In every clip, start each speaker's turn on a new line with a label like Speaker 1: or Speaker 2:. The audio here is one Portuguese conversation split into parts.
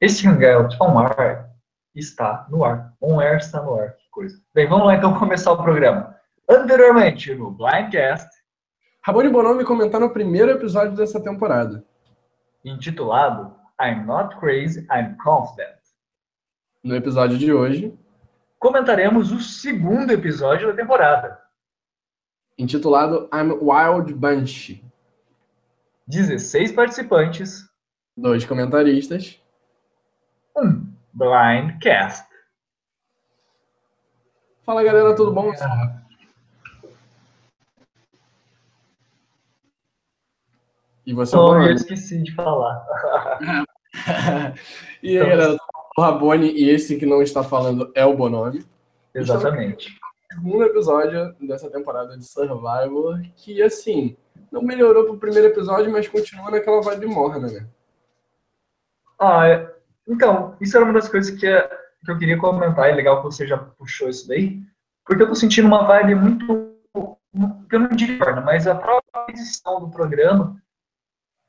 Speaker 1: Esse Hangout on Air está no ar. On Air está no ar, que coisa. Bem, vamos lá então começar o programa. Anteriormente, no Blindcast,
Speaker 2: Rabone Bonomi comentar no primeiro episódio dessa temporada.
Speaker 1: intitulado I'm Not Crazy, I'm Confident.
Speaker 2: No episódio de hoje,
Speaker 1: Comentaremos o segundo episódio da temporada.
Speaker 2: intitulado I'm Wild Bunch.
Speaker 1: 16 participantes,
Speaker 2: Dois comentaristas.
Speaker 1: Um Blindcast.
Speaker 2: Fala galera, tudo bom? E você,
Speaker 1: Oh, eu esqueci de falar.
Speaker 2: E aí galera, o Rabone e esse que não está falando é o Bonomi.
Speaker 1: Exatamente.
Speaker 2: segundo episódio dessa temporada de Survivor, que assim, não melhorou pro primeiro episódio, mas continua naquela vibe morna, né?
Speaker 1: Ah, é- então, isso era uma das coisas que, é- que eu queria comentar, é legal que você já puxou isso daí, porque eu tô sentindo uma vibe muito, eu não morna, mas a própria edição do programa,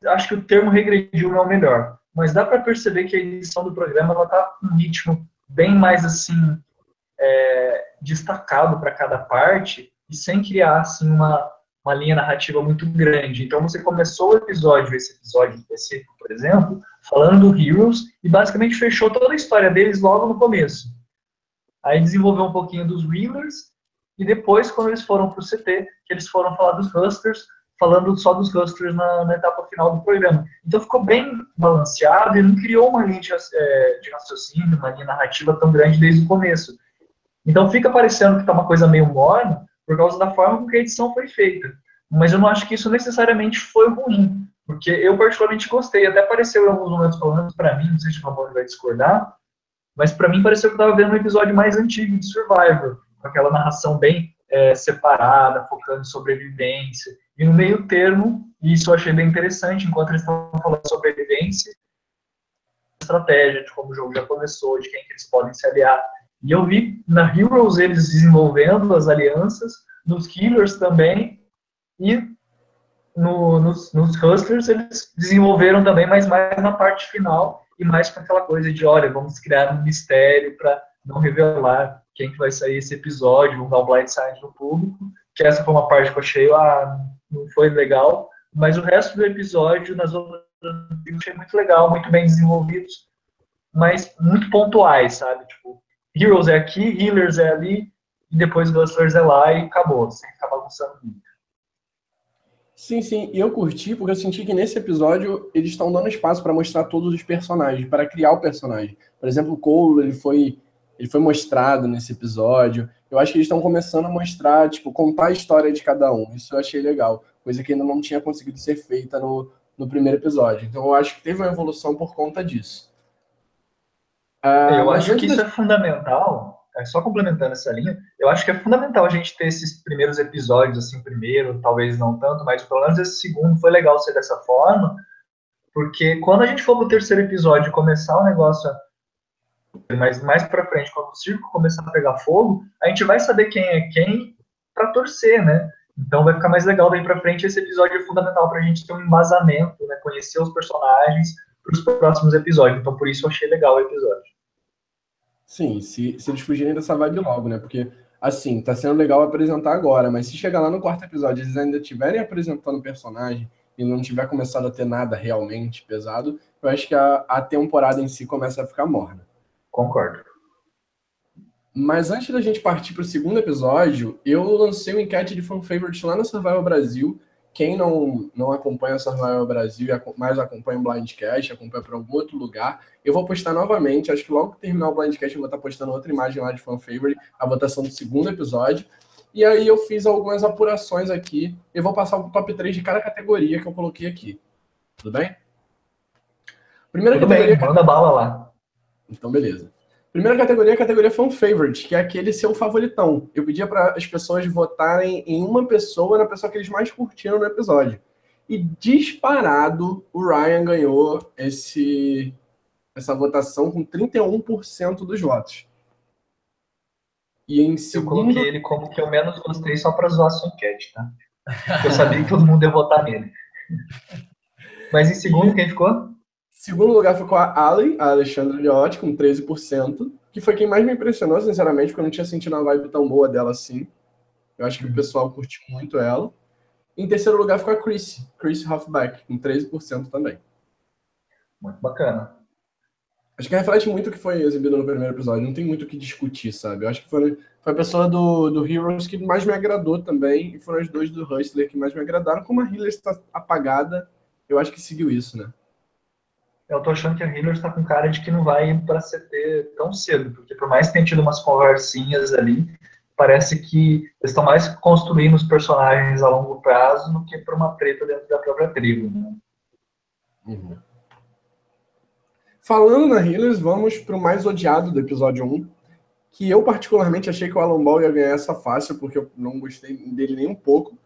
Speaker 1: acho que o termo regrediu não é o melhor, mas dá para perceber que a edição do programa, ela tá com um ritmo bem mais, assim, é, destacado para cada parte, e sem criar, assim, uma, uma linha narrativa muito grande. Então, você começou o episódio, esse episódio específico, por exemplo, falando do Heroes e basicamente fechou toda a história deles logo no começo. Aí desenvolveu um pouquinho dos Reelers e depois, quando eles foram para o CT, que eles foram falar dos Hustlers, falando só dos Hustlers na, na etapa final do programa. Então ficou bem balanceado e não criou uma linha de, eh, de raciocínio, uma linha narrativa tão grande desde o começo. Então fica parecendo que está uma coisa meio morna por causa da forma com que a edição foi feita. Mas eu não acho que isso necessariamente foi ruim. Porque eu particularmente gostei, até pareceu em alguns momentos, pelo menos pra mim, não sei se o Ramon vai discordar, mas pra mim pareceu que eu tava vendo um episódio mais antigo de Survivor, com aquela narração bem é, separada, focando em sobrevivência. E no meio termo, isso eu achei bem interessante, enquanto eles estavam falando sobre sobrevivência, estratégia, de como o jogo já começou, de quem que eles podem se aliar. E eu vi na Heroes eles desenvolvendo as alianças, nos Killers também, e no, nos, nos Hustlers eles desenvolveram também, mas mais na parte final e mais com aquela coisa de, olha, vamos criar um mistério para não revelar quem que vai sair esse episódio, vamos dar um blindside no público, que essa foi uma parte que eu achei, ah, não foi legal, mas o resto do episódio, nas outras, eu achei muito legal, muito bem desenvolvidos, mas muito pontuais, sabe? Tipo, Heroes é aqui, Healers é ali, e depois Hustlers é lá e acabou, sem ficar bagunçando muito.
Speaker 2: Sim, sim, e eu curti porque eu senti que nesse episódio eles estão dando espaço para mostrar todos os personagens, para criar o personagem. Por exemplo, o Cole, ele foi, ele foi mostrado nesse episódio. Eu acho que eles estão começando a mostrar, tipo, contar a história de cada um. Isso eu achei legal, coisa que ainda não tinha conseguido ser feita no, no primeiro episódio. Então eu acho que teve uma evolução por conta disso. Ah,
Speaker 1: Eu acho que isso é fundamental, é, só complementando essa linha, eu acho que é fundamental a gente ter esses primeiros episódios, assim, primeiro, talvez não tanto, mas pelo menos esse segundo foi legal ser dessa forma, porque quando a gente for pro terceiro episódio e começar o negócio, mas mais pra frente, quando o circo começar a pegar fogo, a gente vai saber quem é quem pra torcer, né? Então vai ficar mais legal daí pra frente, esse episódio é fundamental pra gente ter um embasamento, né? Conhecer os personagens pros próximos episódios, então por isso eu achei legal o episódio.
Speaker 2: Sim, se, se eles fugirem dessa vibe logo, né? Porque, assim, tá sendo legal apresentar agora, mas se chegar lá no quarto episódio e eles ainda estiverem apresentando o personagem e não tiver começado a ter nada realmente pesado, eu acho que a, a temporada em si começa a ficar morna.
Speaker 1: Concordo.
Speaker 2: Mas antes da gente partir pro segundo episódio, eu lancei uma enquete de fan favorite lá no Survival Brasil. Quem não, não acompanha o Survival Brasil, e mais acompanha o Blindcast, acompanha por algum outro lugar, eu vou postar novamente. Acho que logo que terminar o Blindcast, eu vou estar postando outra imagem lá de fan favorite, a votação do segundo episódio. E aí eu fiz algumas apurações aqui. Eu vou passar o top 3 de cada categoria que eu coloquei aqui. Tudo bem? Primeira
Speaker 1: Tudo
Speaker 2: categoria
Speaker 1: bem, manda bala lá.
Speaker 2: então, beleza. Primeira categoria é a categoria Fan Favorite, que é aquele seu favoritão. Eu pedia para as pessoas votarem em uma pessoa, na pessoa que eles mais curtiram no episódio. E disparado, o Ryan ganhou esse, essa votação com 31% dos votos. E em
Speaker 1: Eu
Speaker 2: segundo,
Speaker 1: coloquei ele como que eu menos gostei só pra zoar sua enquete, tá? Eu sabia que todo mundo ia votar nele. Mas em segundo, quem ficou?
Speaker 2: Segundo lugar ficou a Ali, a Alexandra Liotti, com 13%, que foi quem mais me impressionou, sinceramente, porque eu não tinha sentido uma vibe tão boa dela assim. Eu acho que o pessoal curtiu muito ela. Em terceiro lugar ficou a Chris, Chris Hoffback, com 13% também.
Speaker 1: Muito bacana.
Speaker 2: Acho que reflete muito o que foi exibido no primeiro episódio. Não tem muito o que discutir, sabe? Eu acho que foi, foi a pessoa do, do Heroes que mais me agradou também. E foram as duas do Hustler que mais me agradaram. Como a Healer está apagada, eu acho que seguiu isso, né?
Speaker 1: Eu tô achando que a Healer está com cara de que não vai para CT tão cedo. Porque por mais que tenha tido umas conversinhas ali, parece que eles estão mais construindo os personagens a longo prazo do que para uma treta dentro da própria tribo. Né?
Speaker 2: Uhum. Falando na Healers, vamos para o mais odiado do episódio 1, que eu particularmente achei que o Alan Ball ia ganhar essa fácil, porque eu não gostei dele nem um pouco,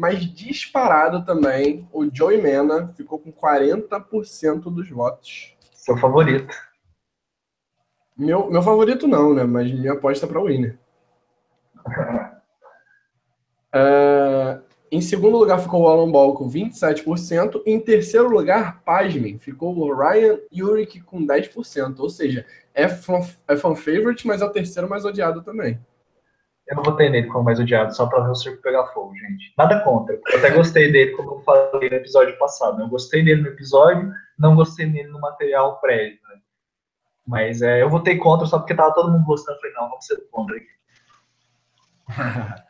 Speaker 2: mas disparado também, o Joey Mena ficou com 40% dos votos.
Speaker 1: Seu favorito.
Speaker 2: Meu, meu favorito não, né? Mas minha aposta para o Winner. uh, em segundo lugar ficou o Alan Ball com 27%. Em terceiro lugar, pasmem, ficou o Ryan Yurik com 10%. Ou seja, é fan, é fan favorite, mas é o terceiro mais odiado também.
Speaker 1: Eu não votei nele como mais odiado, só para ver o circo pegar fogo, gente. Nada contra. Eu até gostei dele, como eu falei no episódio passado. Eu gostei dele no episódio, não gostei dele no material prévio. Né? Mas é, eu votei contra só porque tava todo mundo gostando. Eu falei, não, vamos ser contra aqui.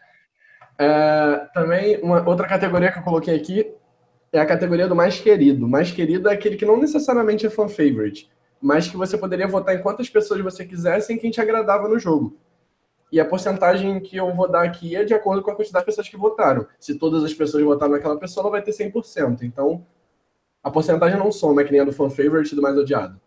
Speaker 2: é, também, uma outra categoria que eu coloquei aqui é a categoria do mais querido. Mais querido é aquele que não necessariamente é fan favorite, mas que você poderia votar em quantas pessoas você quisesse em quem te agradava no jogo. E a porcentagem que eu vou dar aqui é de acordo com a quantidade de pessoas que votaram. Se todas as pessoas votaram naquela pessoa, ela vai ter 100%. Então, a porcentagem não soma, é que nem a do fan favorite e do mais odiado.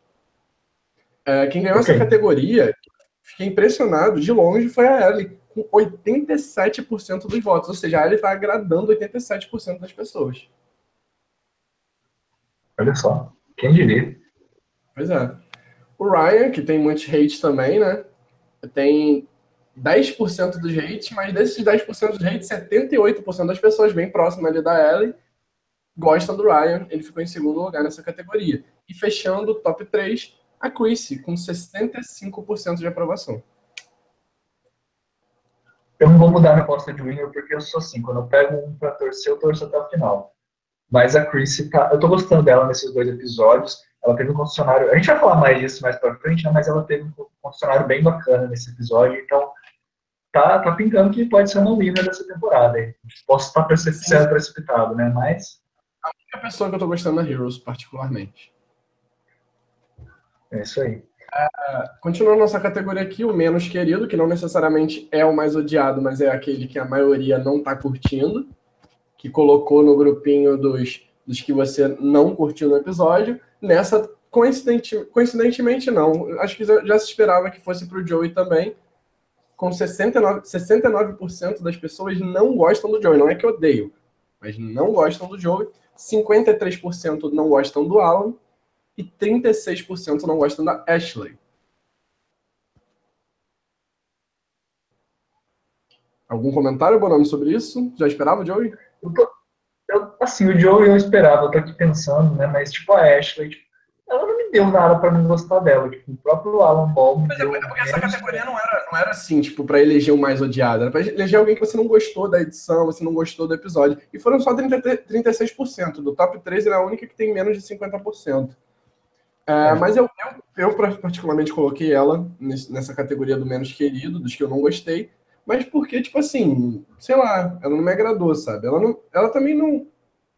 Speaker 2: É, quem ganhou okay. essa categoria, fiquei impressionado, de longe, foi a Ellie com 87% dos votos. Ou seja, ele está agradando 87% das pessoas.
Speaker 1: Olha só, quem diria?
Speaker 2: Pois é. O Ryan, que tem muitos hate também, né? Tem 10% dos hates, mas desses 10% dos hates, 78% das pessoas bem próximas ali da Ellie gostam do Ryan. Ele ficou em segundo lugar nessa categoria. E fechando o top 3, a Chrissy, com 65% de aprovação.
Speaker 1: Eu não vou mudar a resposta de winner porque eu sou assim, quando eu pego um pra torcer, eu torço até o final. Mas a Chrissy tá. Eu tô gostando dela nesses dois episódios. Ela teve um concessionário. A gente vai falar mais disso mais pra frente, né? Mas ela teve um concessionário bem bacana nesse episódio. Então, tá, tá pintando que pode ser uma winner dessa temporada. Posso estar sendo precipitado, né? Mas.
Speaker 2: A única pessoa que eu tô gostando é Heroes, particularmente.
Speaker 1: É isso aí.
Speaker 2: Uh, continuando nossa categoria aqui, o menos querido, que não necessariamente é o mais odiado, mas é aquele que a maioria não está curtindo, que colocou no grupinho dos, dos que você não curtiu no episódio. Nessa, coincidente, coincidentemente, não. Acho que já, se esperava que fosse para o Joey também. Com 69%, 69% das pessoas não gostam do Joey. Não é que odeio, mas não gostam do Joey. 53% não gostam do Alan e 36% não gostam da Ashley. Algum comentário, Bonami, sobre isso? Já esperava, Joey?
Speaker 1: Eu tô, eu, assim, o Joey eu esperava, eu tô aqui pensando, né? Mas, tipo, a Ashley, tipo, ela não me deu nada pra me gostar dela. Tipo, o próprio Alan Ball
Speaker 2: Mas é, porque essa categoria não era, não era assim, tipo, pra eleger o mais odiado. Era pra eleger alguém que você não gostou da edição, você não gostou do episódio. E foram só 30, 36%. Do top 3, era a única que tem menos de 50%. É, mas eu, eu, eu, particularmente coloquei ela nessa categoria do menos querido, dos que eu não gostei, mas porque, tipo assim, sei lá, ela não me agradou, sabe? Ela, não, ela também não.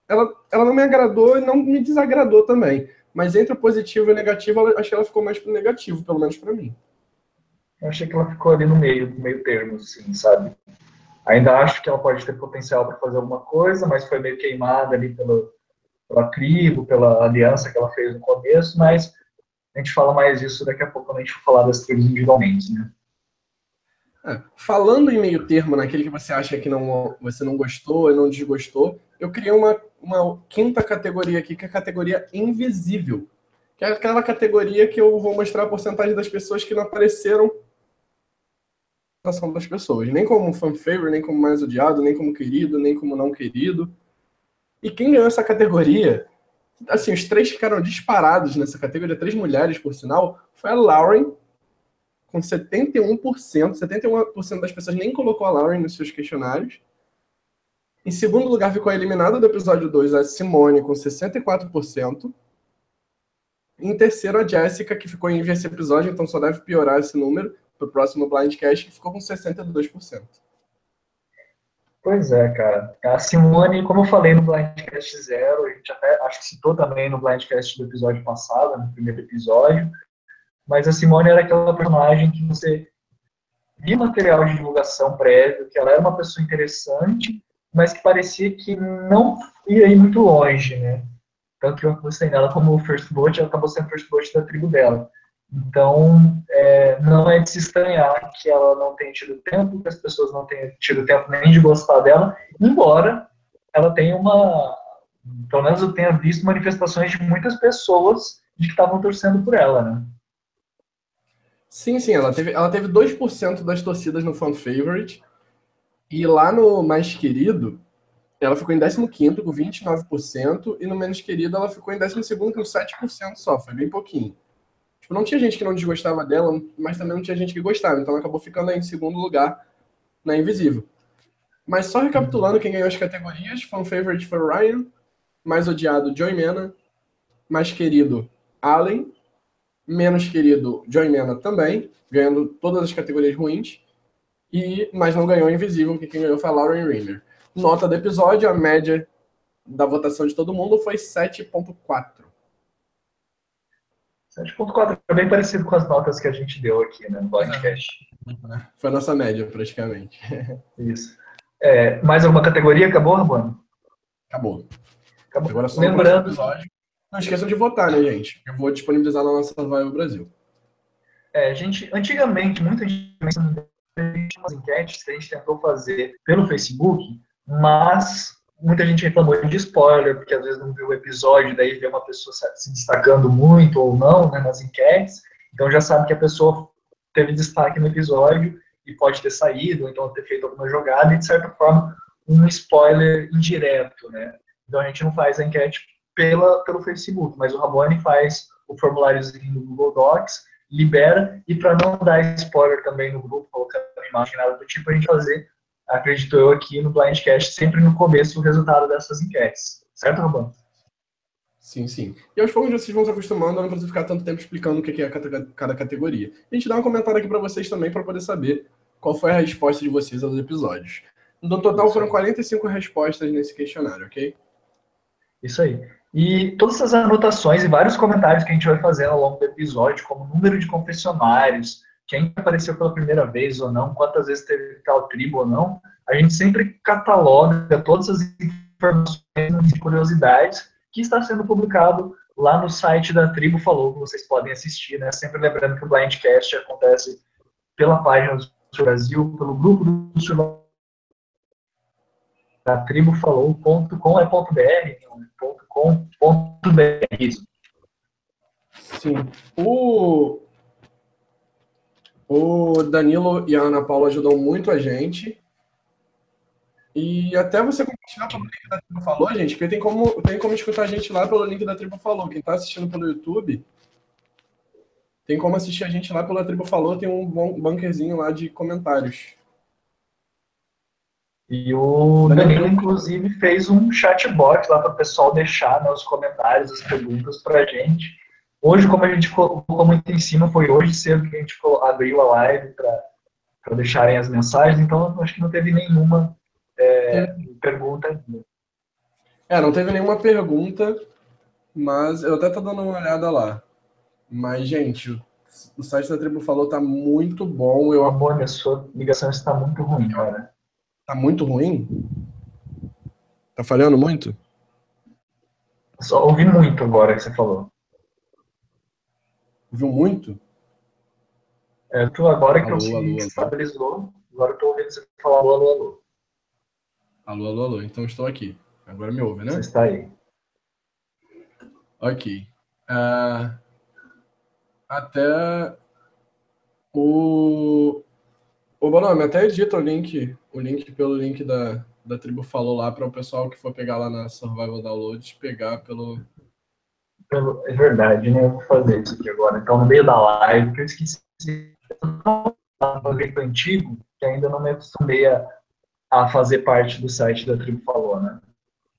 Speaker 2: Ela, ela não me agradou e não me desagradou também. Mas entre o positivo e o negativo, ela, acho que ela ficou mais pro negativo, pelo menos para mim.
Speaker 1: Eu achei que ela ficou ali no meio, no meio termo, assim, sabe? Ainda acho que ela pode ter potencial para fazer alguma coisa, mas foi meio queimada ali pelo, pela tribo, pela aliança que ela fez no começo, mas a gente fala mais disso daqui a pouco quando a gente for falar das tribos individualmente, né?
Speaker 2: É, falando em meio termo, naquele que você acha que não, você não gostou e não desgostou, eu criei uma, uma quinta categoria aqui, que é a categoria invisível. Que é aquela categoria que eu vou mostrar a porcentagem das pessoas que não apareceram das pessoas. Nem como fan favorite, nem como mais odiado, nem como querido, nem como não querido. E quem ganhou essa categoria assim, os três ficaram disparados nessa categoria, três mulheres, por sinal, foi a Lauren, com 71%, 71% das pessoas nem colocou a Lauren nos seus questionários. Em segundo lugar, ficou eliminada do episódio 2 a Simone, com 64%. Em terceiro, a Jessica, que ficou em esse episódio, então só deve piorar esse número para o próximo Blindcast, que ficou com 62%.
Speaker 1: Pois é, cara. A Simone, como eu falei no Blindcast Zero, a gente até acho que citou também no Blindcast do episódio passado, no primeiro episódio, mas a Simone era aquela personagem que você via material de divulgação prévio, que ela era uma pessoa interessante, mas que parecia que não ia ir muito longe, né? Tanto que eu gostei dela como First Blood, ela acabou sendo First Blood da tribo dela. Então, é, não é de se estranhar que ela não tenha tido tempo, que as pessoas não tenham tido tempo nem de gostar dela, embora ela tenha uma. Pelo menos eu tenha visto manifestações de muitas pessoas de que estavam torcendo por ela, né?
Speaker 2: Sim, sim, ela teve, ela teve 2% das torcidas no Fan Favorite. E lá no Mais Querido, ela ficou em 15 com 29%, e no Menos Querido ela ficou em 12 com 7% só, foi bem pouquinho. Tipo, não tinha gente que não desgostava dela, mas também não tinha gente que gostava. Então ela acabou ficando em segundo lugar na Invisível. Mas só recapitulando quem ganhou as categorias, fan favorite foi Ryan, mais odiado Joy Mena, mais querido Allen, menos querido Joy Mena também, ganhando todas as categorias ruins, e mas não ganhou Invisível, que quem ganhou foi a Lauren Rimmer. Nota do episódio, a média da votação de todo mundo foi 7.4.
Speaker 1: 7.4 é bem parecido com as notas que a gente deu aqui né, no podcast.
Speaker 2: Foi a nossa média, praticamente.
Speaker 1: Isso. É, mais alguma categoria? Acabou, Rabano?
Speaker 2: Acabou.
Speaker 1: Acabou.
Speaker 2: Agora só
Speaker 1: Lembrando...
Speaker 2: episódio. Não esqueçam de votar, né, gente? Eu vou disponibilizar na nossa Survival Brasil.
Speaker 1: É, gente, antigamente, muita gente umas enquetes que a gente tentou fazer pelo Facebook, mas muita gente reclamou de spoiler, porque às vezes não viu o episódio, daí vê uma pessoa se destacando muito ou não né, nas enquetes, então já sabe que a pessoa teve destaque no episódio e pode ter saído, ou então ter feito alguma jogada, e de certa forma um spoiler indireto, né? Então a gente não faz a enquete pela, pelo Facebook, mas o Rabone faz o formuláriozinho no Google Docs, libera, e para não dar spoiler também no grupo, colocando imagem, nada do tipo, a gente fazer acredito eu, aqui no Blindcast, sempre no começo o resultado dessas enquetes. Certo, Robão?
Speaker 2: Sim, sim. E aos poucos vocês vão se acostumando, não precisa ficar tanto tempo explicando o que é cada categoria. A gente dá um comentário aqui para vocês também, para poder saber qual foi a resposta de vocês aos episódios. No total foram 45 respostas nesse questionário, ok?
Speaker 1: Isso aí. E todas essas anotações e vários comentários que a gente vai fazer ao longo do episódio, como número de confessionários, quem apareceu pela primeira vez ou não, quantas vezes teve tal tribo ou não, a gente sempre cataloga todas as informações e curiosidades que está sendo publicado lá no site da Tribo Falou, que vocês podem assistir, né? Sempre lembrando que o Blindcast acontece pela página do Brasil, pelo grupo do Sul da tribufalou.com é ponto .br, ponto .com, ponto .br.
Speaker 2: Sim. O, o Danilo e a Ana Paula ajudam muito a gente. E até você compartilhar pelo link da Tribo Falou, gente, porque tem como, tem como escutar a gente lá pelo link da Tribo Falou. Quem está assistindo pelo YouTube, tem como assistir a gente lá pela Tribo Falou, tem um bunkerzinho lá de comentários.
Speaker 1: E o Danilo, inclusive, fez um chatbot lá para o pessoal deixar nos comentários as perguntas para a gente. Hoje, como a gente colocou muito em cima, foi hoje cedo que a gente abriu a live para deixarem as mensagens, então acho que não teve nenhuma é, é. pergunta ainda.
Speaker 2: É, não teve nenhuma pergunta, mas eu até tô dando uma olhada lá. Mas, gente, o site da Tribo Falou tá muito bom. Eu...
Speaker 1: Amor, minha sua ligação está muito ruim, cara.
Speaker 2: Tá muito ruim? Tá falhando muito?
Speaker 1: Só ouvi muito agora que você falou.
Speaker 2: Viu muito?
Speaker 1: É, tu agora que alô, eu alô, estabilizou, agora eu tô ouvindo você falar alô, alô, alô.
Speaker 2: Alô, alô, alô. Então estou aqui. Agora me ouve, né?
Speaker 1: Você está aí.
Speaker 2: Ok. Uh, até o. O Bonome, até edita o link, o link pelo link da, da tribo falou lá para o pessoal que for pegar lá na Survival Downloads pegar pelo,
Speaker 1: É verdade, né? Eu vou fazer isso aqui agora. Então, no meio da live, que eu esqueci um jeito antigo, que ainda não me acostumei a, a fazer parte do site da Tribo Falou, né?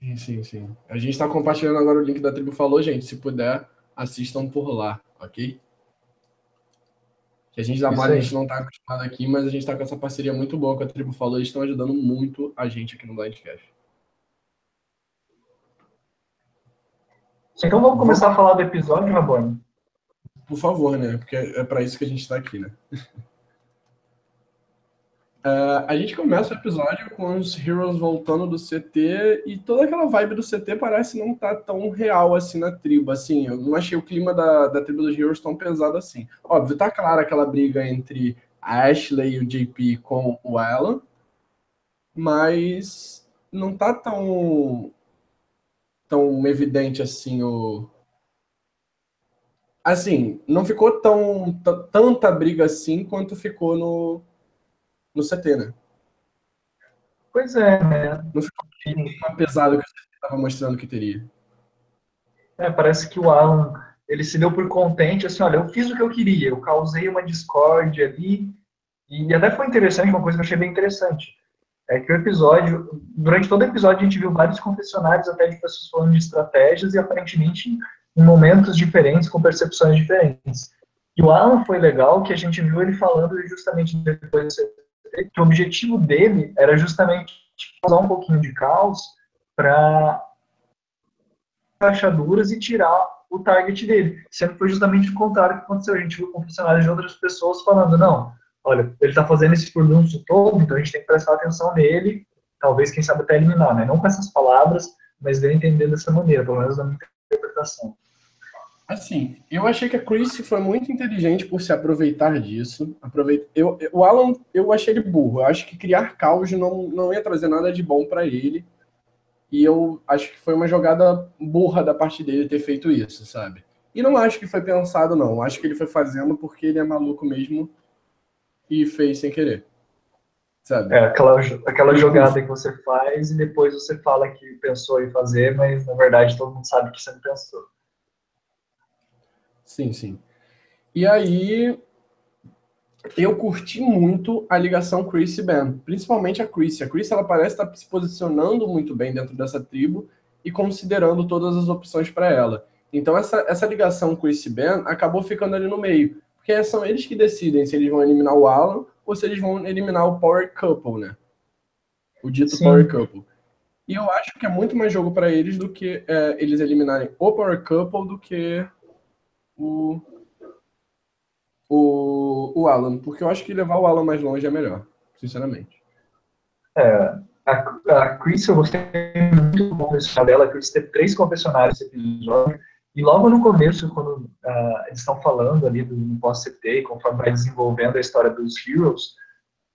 Speaker 2: Sim, sim, sim. A gente está compartilhando agora o link da Tribo Falou, gente. Se puder, assistam por lá, ok? Que a gente da Mora, a gente não está acostumado aqui, mas a gente está com essa parceria muito boa com a Tribo Falou. Eles estão ajudando muito a gente aqui no Blindcast.
Speaker 1: Então vamos começar a falar do episódio, Rabone?
Speaker 2: Por favor, né? Porque é para isso que a gente está aqui, né? Uh, a gente começa o episódio com os Heroes voltando do CT e toda aquela vibe do CT parece não estar tá tão real assim na tribo. Assim, eu não achei o clima da, da tribo dos Heroes tão pesado assim. Óbvio, tá claro aquela briga entre a Ashley e o JP com o Alan, mas não tá tão tão evidente assim o assim, não ficou tão tanta briga assim quanto ficou no no CT, né?
Speaker 1: Pois é, né?
Speaker 2: Não ficou tão pesado que o CT estava mostrando que teria.
Speaker 1: É, parece que o Alan, ele se deu por contente, assim, olha, eu fiz o que eu queria, eu causei uma discórdia ali, e até foi interessante, uma coisa que eu achei bem interessante, é que o episódio, durante todo o episódio a gente viu vários confessionários até de pessoas falando de estratégias e aparentemente em momentos diferentes, com percepções diferentes. E o Alan foi legal, que a gente viu ele falando justamente depois que o objetivo dele era justamente causar um pouquinho de caos para rachaduras e tirar o target dele. Que foi justamente o contrário que aconteceu. A gente viu confessionários de outras pessoas falando, não, olha, ele está fazendo esse furdunço todo, então a gente tem que prestar atenção nele, talvez, quem sabe, até eliminar, né? Não com essas palavras, mas dele entender dessa maneira, pelo menos na minha interpretação.
Speaker 2: Assim, eu achei que a Chris foi muito inteligente por se aproveitar disso. Aproveita... Eu, o Alan, eu achei ele burro. Eu acho que criar caos não, não ia trazer nada de bom para ele. E eu acho que foi uma jogada burra da parte dele ter feito isso, sabe? E não acho que foi pensado, não. Acho que ele foi fazendo porque ele é maluco mesmo e fez sem querer. Sabe?
Speaker 1: É, aquela, aquela jogada que você faz e depois você fala que pensou em fazer, mas na verdade todo mundo sabe que você não pensou.
Speaker 2: Sim, sim. E aí, eu curti muito a ligação Chris e Ben, principalmente a Chris. A Chris ela parece estar se posicionando muito bem dentro dessa tribo e considerando todas as opções para ela. Então essa, essa ligação Chris e Ben acabou ficando ali no meio, porque são eles que decidem se eles vão eliminar o Alan ou se eles vão eliminar o Power Couple, né? O dito Sim. Power Couple. E eu acho que é muito mais jogo para eles do que é, eles eliminarem o Power Couple do que o, o, o Alan, porque eu acho que levar o Alan mais longe é melhor, sinceramente.
Speaker 1: É, a, a Chris, eu gostei muito do confessionário dela. A Chris teve três confessionários nesse episódio. E logo no começo, quando uh, eles estão falando ali do pós-CT, conforme vai desenvolvendo a história dos Heroes,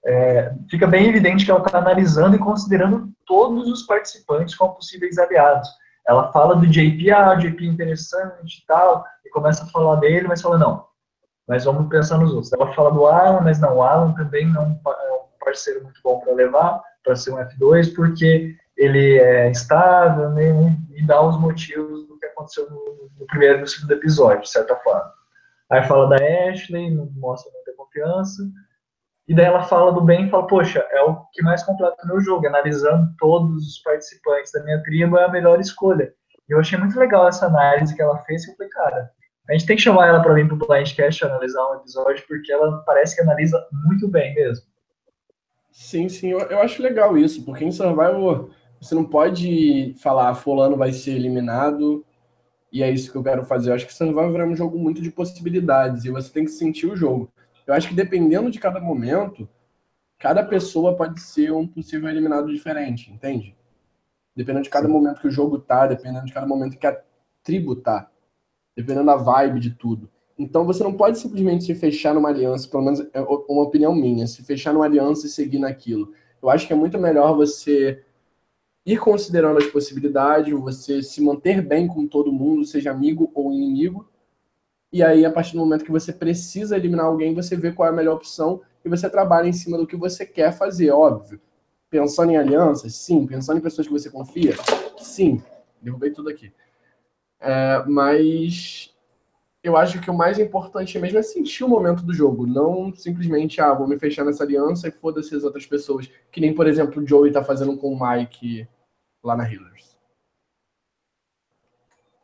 Speaker 1: é, fica bem evidente que ela está analisando e considerando todos os participantes como possíveis aliados. Ela fala do JP, ah, o JP é interessante e tal, e começa a falar dele, mas fala, não, mas vamos pensar nos outros. Ela fala do Alan, mas não, o Alan também não é um parceiro muito bom para levar, para ser um F2, porque ele é instável né, e dá os motivos aconteceu no, no primeiro e no segundo episódio, de certa forma. Aí fala da Ashley, não mostra muita confiança, e daí ela fala do bem e fala, poxa, é o que mais completa o meu jogo, analisando todos os participantes da minha tribo é a melhor escolha. E eu achei muito legal essa análise que ela fez, e eu falei, cara, a gente tem que chamar ela para vir pro Blindcast analisar um episódio, porque ela parece que analisa muito bem mesmo.
Speaker 2: Sim, sim, eu, eu acho legal isso, porque em Survivor você não pode falar, ah, fulano vai ser eliminado, e é isso que eu quero fazer. Eu acho que Survivor é um jogo muito de possibilidades, e você tem que sentir o jogo. Eu acho que dependendo de cada momento, cada pessoa pode ser um possível eliminado diferente, entende? Dependendo de cada momento que o jogo tá, dependendo de cada momento que a tribo tá, dependendo da vibe de tudo. Então você não pode simplesmente se fechar numa aliança, pelo menos é uma opinião minha, se fechar numa aliança e seguir naquilo. Eu acho que é muito melhor você ir considerando as possibilidades, você se manter bem com todo mundo, seja amigo ou inimigo, e aí, a partir do momento que você precisa eliminar alguém, você vê qual é a melhor opção e você trabalha em cima do que você quer fazer, óbvio. Pensando em alianças, sim. Pensando em pessoas que você confia, sim. Derrubei tudo aqui. É, mas eu acho que o mais importante mesmo é sentir o momento do jogo, não simplesmente, ah, vou me fechar nessa aliança e foda-se as outras pessoas. Que nem, por exemplo, o Joey tá fazendo com o Mike lá na Healers.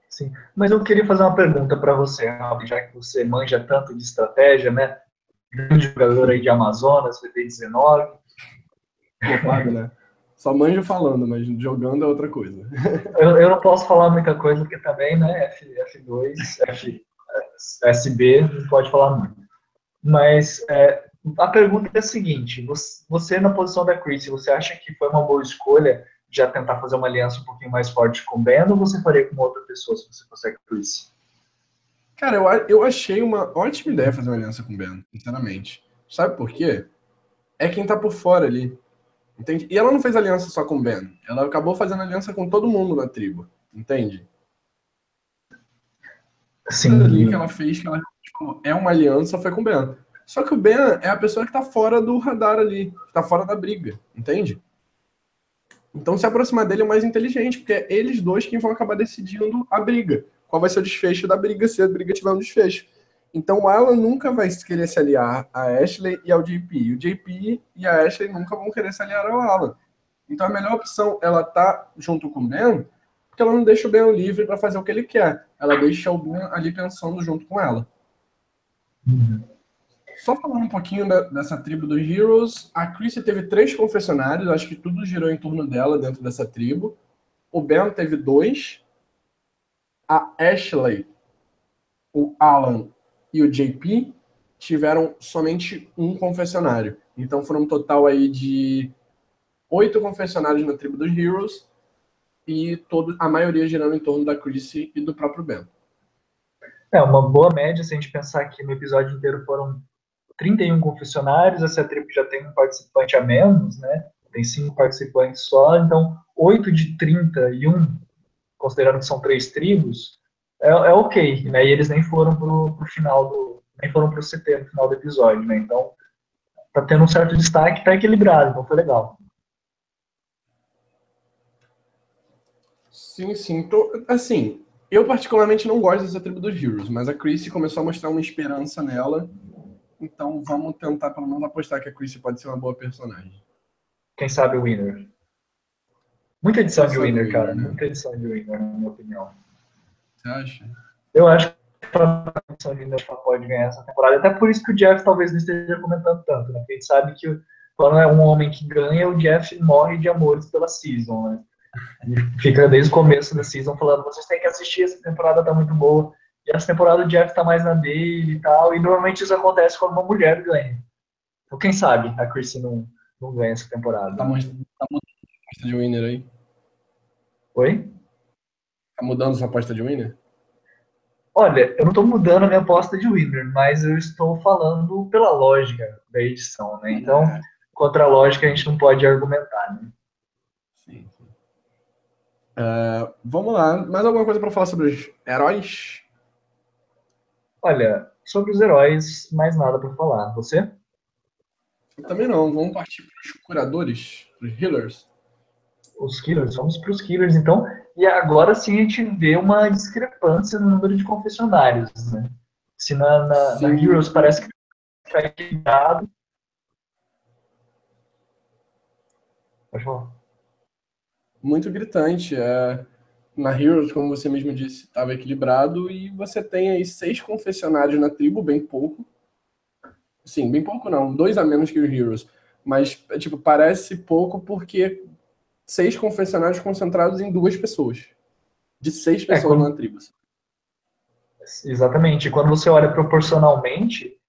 Speaker 1: Sim, mas eu queria fazer uma pergunta para você, já que você manja tanto de estratégia, né? Grande jogador aí de Amazonas, VT19.
Speaker 2: Culpado, né? Só manjo falando, mas jogando é outra coisa.
Speaker 1: Eu, eu não posso falar muita coisa, porque também, né, F, F2, F, SB, não pode falar muito. Mas é, a pergunta é a seguinte: você, na posição da Chris, você acha que foi uma boa escolha já tentar fazer uma aliança um pouquinho mais forte com o Ben, ou você faria com outra pessoa se você a Chris?
Speaker 2: Cara, eu, eu achei uma ótima ideia fazer uma aliança com o Ben, sinceramente. Sabe por quê? É quem tá por fora ali. Entende? E ela não fez aliança só com o Ben. Ela acabou fazendo aliança com todo mundo na tribo. Entende?
Speaker 1: Sim.
Speaker 2: ali que ela fez, que ela tipo, é uma aliança, foi com o Ben. Só que o Ben é a pessoa que tá fora do radar ali, tá fora da briga, entende? Então se aproximar dele é mais inteligente, porque é eles dois que vão acabar decidindo a briga. Qual vai ser o desfecho da briga, se a briga tiver um desfecho. Então o Alan nunca vai querer se aliar a Ashley e ao JP. E o JP e a Ashley nunca vão querer se aliar ao Alan. Então a melhor opção ela tá junto com o Ben, porque ela não deixa o Ben livre para fazer o que ele quer. Ela deixa o Ben ali pensando junto com ela. Uhum. Só falando um pouquinho da, dessa tribo dos Heroes, a Chrissy teve três confessionários, acho que tudo girou em torno dela dentro dessa tribo. O Ben teve dois. A Ashley, o Alan e o JP tiveram somente um confessionário. Então foram um total aí de oito confessionários na tribo dos Heroes e todo, a maioria girando em torno da Chrissy e do próprio Ben.
Speaker 1: É uma boa média se a gente pensar que no episódio inteiro foram 31 confessionários, essa tribo já tem um participante a menos, né? Tem cinco participantes só, então 8 de 31, considerando que são três tribos, é, é ok, né? E eles nem foram pro, pro final do. nem foram pro CT no final do episódio, né? Então tá tendo um certo destaque, tá equilibrado, então foi legal.
Speaker 2: Sim, sim. Tô, assim, eu particularmente não gosto dessa tribo dos Heroes, mas a Chrissy começou a mostrar uma esperança nela. Então vamos tentar pelo menos apostar que a Chrissy pode ser uma boa personagem.
Speaker 1: Quem sabe o Winner. Muita edição de Winner, cara. Né? Muita edição de Winner, na minha opinião.
Speaker 2: Você acha?
Speaker 1: Eu acho que a edição de Winner pode ganhar essa temporada. Até por isso que o Jeff talvez não esteja comentando tanto, né? Porque a gente sabe que quando é um homem que ganha, o Jeff morre de amores pela season, né? Fica desde o começo da season falando, vocês têm que assistir, essa temporada tá muito boa. E essa temporada o Jeff tá mais na dele e tal, e normalmente isso acontece quando uma mulher ganha. Então quem sabe a Chrissy não, não ganha essa temporada.
Speaker 2: Tá, mudando tá aposta de winner aí?
Speaker 1: Oi?
Speaker 2: Tá mudando sua aposta de winner?
Speaker 1: Olha, eu não estou mudando a minha aposta de winner, mas eu estou falando pela lógica da edição, né? Então, é. contra a lógica a gente não pode argumentar, né?
Speaker 2: Uh, vamos lá. Mais alguma coisa para falar sobre os heróis?
Speaker 1: Olha, sobre os heróis, mais nada para falar. Você?
Speaker 2: Eu também não. Vamos partir para os curadores, para os healers.
Speaker 1: Os killers, vamos para os killers então. E agora sim a gente vê uma discrepância no número de confessionários, né? Se na, na, na Heroes parece que está equilibrado. Pode falar
Speaker 2: muito gritante. É, na Heroes, como você mesmo disse, estava equilibrado e você tem aí seis confessionários na tribo, bem pouco. Sim, bem pouco não, dois a menos que os Heroes. Mas, tipo, parece pouco porque seis confessionários concentrados em duas pessoas. De seis é, pessoas é, quando... na tribo.
Speaker 1: Exatamente. Quando você olha proporcionalmente,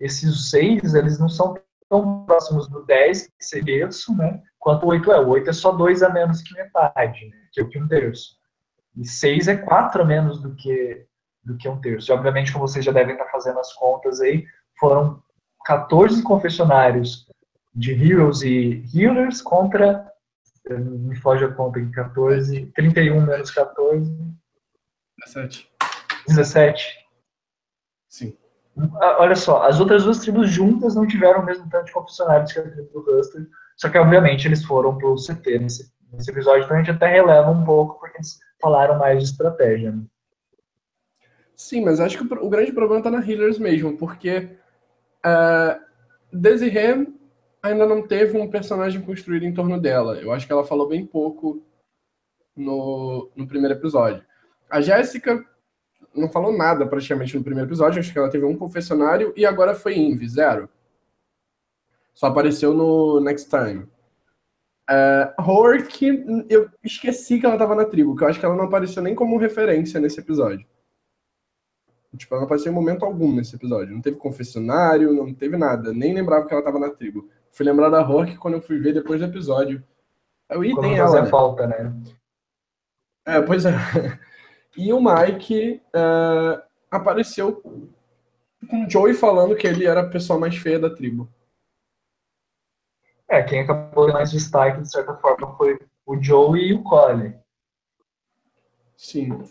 Speaker 1: esses seis, eles não são tão próximos do 10, que seria isso, né? Quanto o 8 é. O 8 é só 2 a menos que metade, né? que é o que um terço. E 6 é 4 a menos do que, do que um terço. E, obviamente, como vocês já devem estar fazendo as contas aí, foram 14 confessionários de Heroes e Healers contra. Me foge a conta aqui, 14. 31 menos 14.
Speaker 2: 17.
Speaker 1: 17.
Speaker 2: Sim.
Speaker 1: Olha só, as outras duas tribos juntas não tiveram o mesmo tanto de confessionários que a tribo do Huster, só que obviamente eles foram para o CT nesse, nesse, episódio, então a gente até releva um pouco porque eles falaram mais de estratégia. Né?
Speaker 2: Sim, mas acho que o, grande problema tá na Healers mesmo, porque uh, Desiree ainda não teve um personagem construído em torno dela. Eu acho que ela falou bem pouco no, no primeiro episódio. A Jéssica não falou nada praticamente no primeiro episódio, acho que ela teve um confessionário e agora foi Invi, zero. Só apareceu no Next Time. Uh, Howard, que eu esqueci que ela tava na tribo, que eu acho que ela não apareceu nem como referência nesse episódio. Tipo, ela não apareceu em momento algum nesse episódio. Não teve confessionário, não teve nada. Nem lembrava que ela tava na tribo. Fui lembrar da Rock quando eu fui ver depois do episódio.
Speaker 1: Eu ia tem ela. Né? falta, né?
Speaker 2: É, pois é. E o Mike uh, apareceu com o Joey falando que ele era a pessoa mais feia da tribo.
Speaker 1: É, quem acabou mais destaque, de certa forma, foi o Joey e o Cole.
Speaker 2: Sim.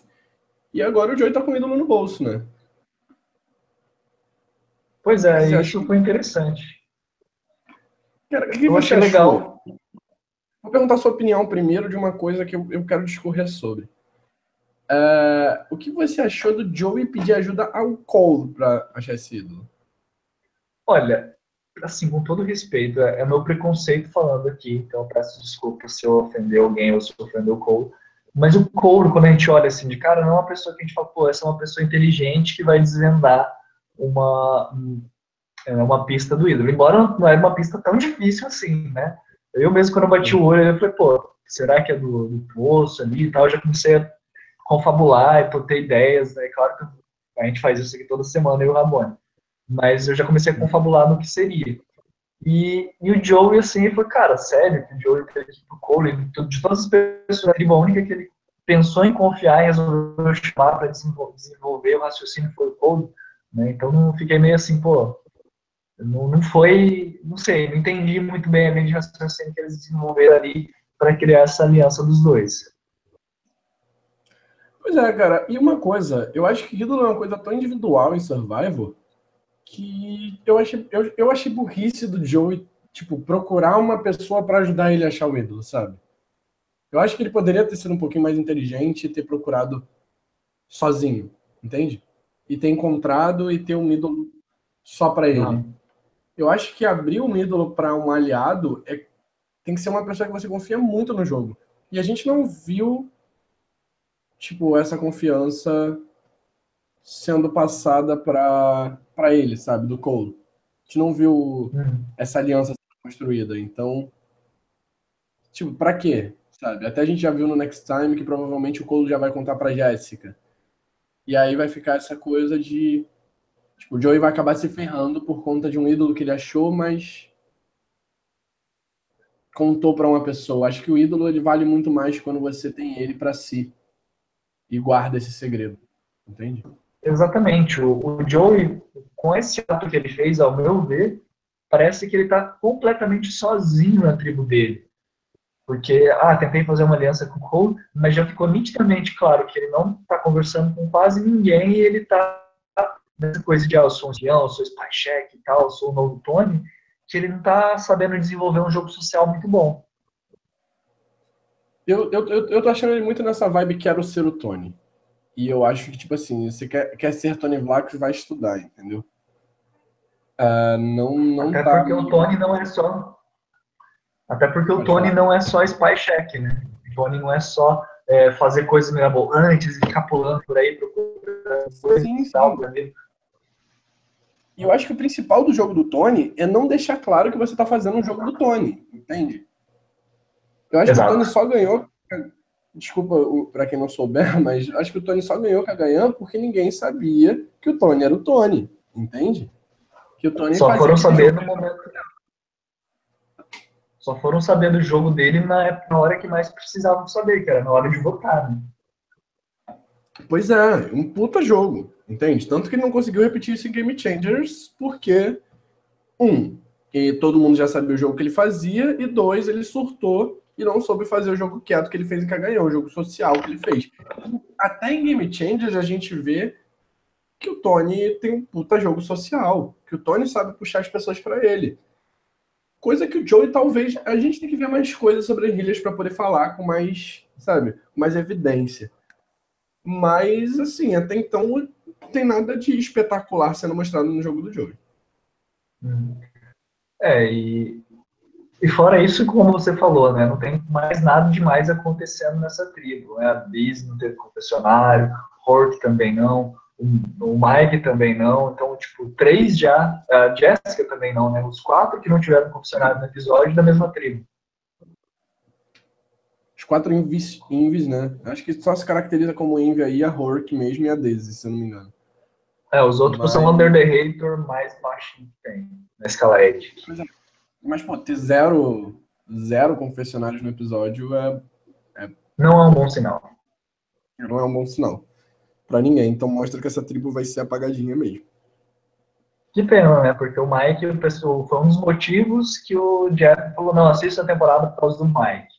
Speaker 2: E agora o Joey tá com o ídolo no bolso, né?
Speaker 1: Pois é, você isso acha... foi interessante.
Speaker 2: Cara, o que eu você achei legal. Vou perguntar a sua opinião primeiro de uma coisa que eu, eu quero discorrer sobre. Uh, o que você achou do Joey pedir ajuda ao Cole para achar esse ídolo?
Speaker 1: Olha, assim, com todo respeito, é, é meu preconceito falando aqui, então peço desculpa se eu ofender alguém ou se eu ofender o Cole. Mas o Cole, quando a gente olha assim de cara, não é uma pessoa que a gente fala, pô, essa é uma pessoa inteligente que vai desvendar uma, é, uma pista do ídolo. Embora não era uma pista tão difícil assim, né? Eu mesmo, quando eu bati o olho, eu falei, pô, será que é do, do poço ali e tal? Eu já comecei a confabular e ter ideias, né? Claro que a gente faz isso aqui toda semana, eu e o Ramon. Mas eu já comecei a confabular no que seria. E, e o Joey, assim, foi, cara, sério, que o Joey teve que pro Cole, de todas as pessoas da tribo, a única que ele pensou em confiar e resolveu chamar para desenvolver o raciocínio foi o Cole, né? Então fiquei meio assim, pô, não, não foi, não sei, não entendi muito bem a linha de raciocínio que eles desenvolveram ali para criar essa aliança dos dois.
Speaker 2: Pois é, cara, e uma coisa, eu acho que ídolo é uma coisa tão individual em Survival que eu achei, eu, eu achei burrice do Joey, tipo, procurar uma pessoa para ajudar ele a achar o ídolo, sabe? Eu acho que ele poderia ter sido um pouquinho mais inteligente e ter procurado sozinho, entende? E ter encontrado e ter um ídolo só para ele. Não. Eu acho que abrir um ídolo para um aliado é, tem que ser uma pessoa que você confia muito no jogo. E a gente não viu tipo, essa confiança sendo passada para ele, sabe, do Cole. A gente não viu uhum. essa aliança sendo construída, então, tipo, para quê, sabe? Até a gente já viu no Next Time que provavelmente o Cole já vai contar para Jéssica. E aí vai ficar essa coisa de tipo, o Joey vai acabar se ferrando por conta de um ídolo que ele achou, mas contou para uma pessoa. Acho que o ídolo ele vale muito mais quando você tem ele para si e guarda esse segredo. Entende?
Speaker 1: Exatamente. O, o Joey, com esse ato que ele fez, ao meu ver, parece que ele está completamente sozinho na tribo dele. Porque, ah, tentei fazer uma aliança com o Cole, mas já ficou nitidamente claro que ele não está conversando com quase ninguém e ele está nessa coisa de, ah, eu sou um espião, eu sou spy check e tal, eu sou o novo Tony, que ele não está sabendo desenvolver um jogo social muito bom.
Speaker 2: Eu, eu, eu, eu tô achando ele muito nessa vibe quero ser o Tony. E eu acho que, tipo assim, você quer, quer ser Tony Vlachos, vai estudar, entendeu? Uh, não, não
Speaker 1: Até
Speaker 2: tá...
Speaker 1: porque o Tony não é só. Até porque o Tony não é só spy check, né? O Tony não é só é, fazer coisas mirabolantes e ficar pulando por aí procurando coisas sim, e tal,
Speaker 2: sim. E eu acho que o principal do jogo do Tony é não deixar claro que você tá fazendo um jogo do Tony, entende? Eu acho Exato. que o Tony só ganhou. Desculpa para quem não souber, mas acho que o Tony só ganhou com a Ganham porque ninguém sabia que o Tony era o Tony, entende?
Speaker 1: Que o Tony só foram saber no momento. Só foram saber do jogo dele na, na hora que mais precisavam saber, que era na hora de votar, né?
Speaker 2: Pois é, um puta jogo, entende? Tanto que ele não conseguiu repetir isso em Game Changers, porque, um, e todo mundo já sabia o jogo que ele fazia, e dois, ele surtou e não soube fazer o jogo quieto que ele fez em Caganhão, o jogo social que ele fez. Até em Game Changers a gente vê que o Tony tem um puta jogo social, que o Tony sabe puxar as pessoas para ele. Coisa que o Joey talvez. A gente tem que ver mais coisas sobre as ilhas para poder falar com mais, sabe, mais evidência. Mas, assim, até então não tem nada de espetacular sendo mostrado no jogo do Joey.
Speaker 1: Hum. É, e, e fora isso, como você falou, né, não tem mais nada demais acontecendo nessa tribo. Né? A Biz não teve confessionário, Hork também não, o, Mike também não. Então, tipo, três já, a Jessica também não, né? Os quatro que não tiveram confessionário no episódio da mesma tribo.
Speaker 2: Os quatro Invis, Invis né? Acho que só se caracteriza como Envy aí a Hork mesmo e a Daisy, se eu não me engano.
Speaker 1: É, os outros Mas... são Under the Hater mais baixinho que tem na escala Edge.
Speaker 2: Mas, pô, ter zero, zero confessionários no episódio é, é...
Speaker 1: Não é um bom sinal.
Speaker 2: Não é um bom sinal para ninguém. Então mostra que essa tribo vai ser apagadinha mesmo.
Speaker 1: Que pena, né? Porque o Mike o pessoal, foi um dos motivos que o Jeff falou, não, assista a temporada por causa do Mike.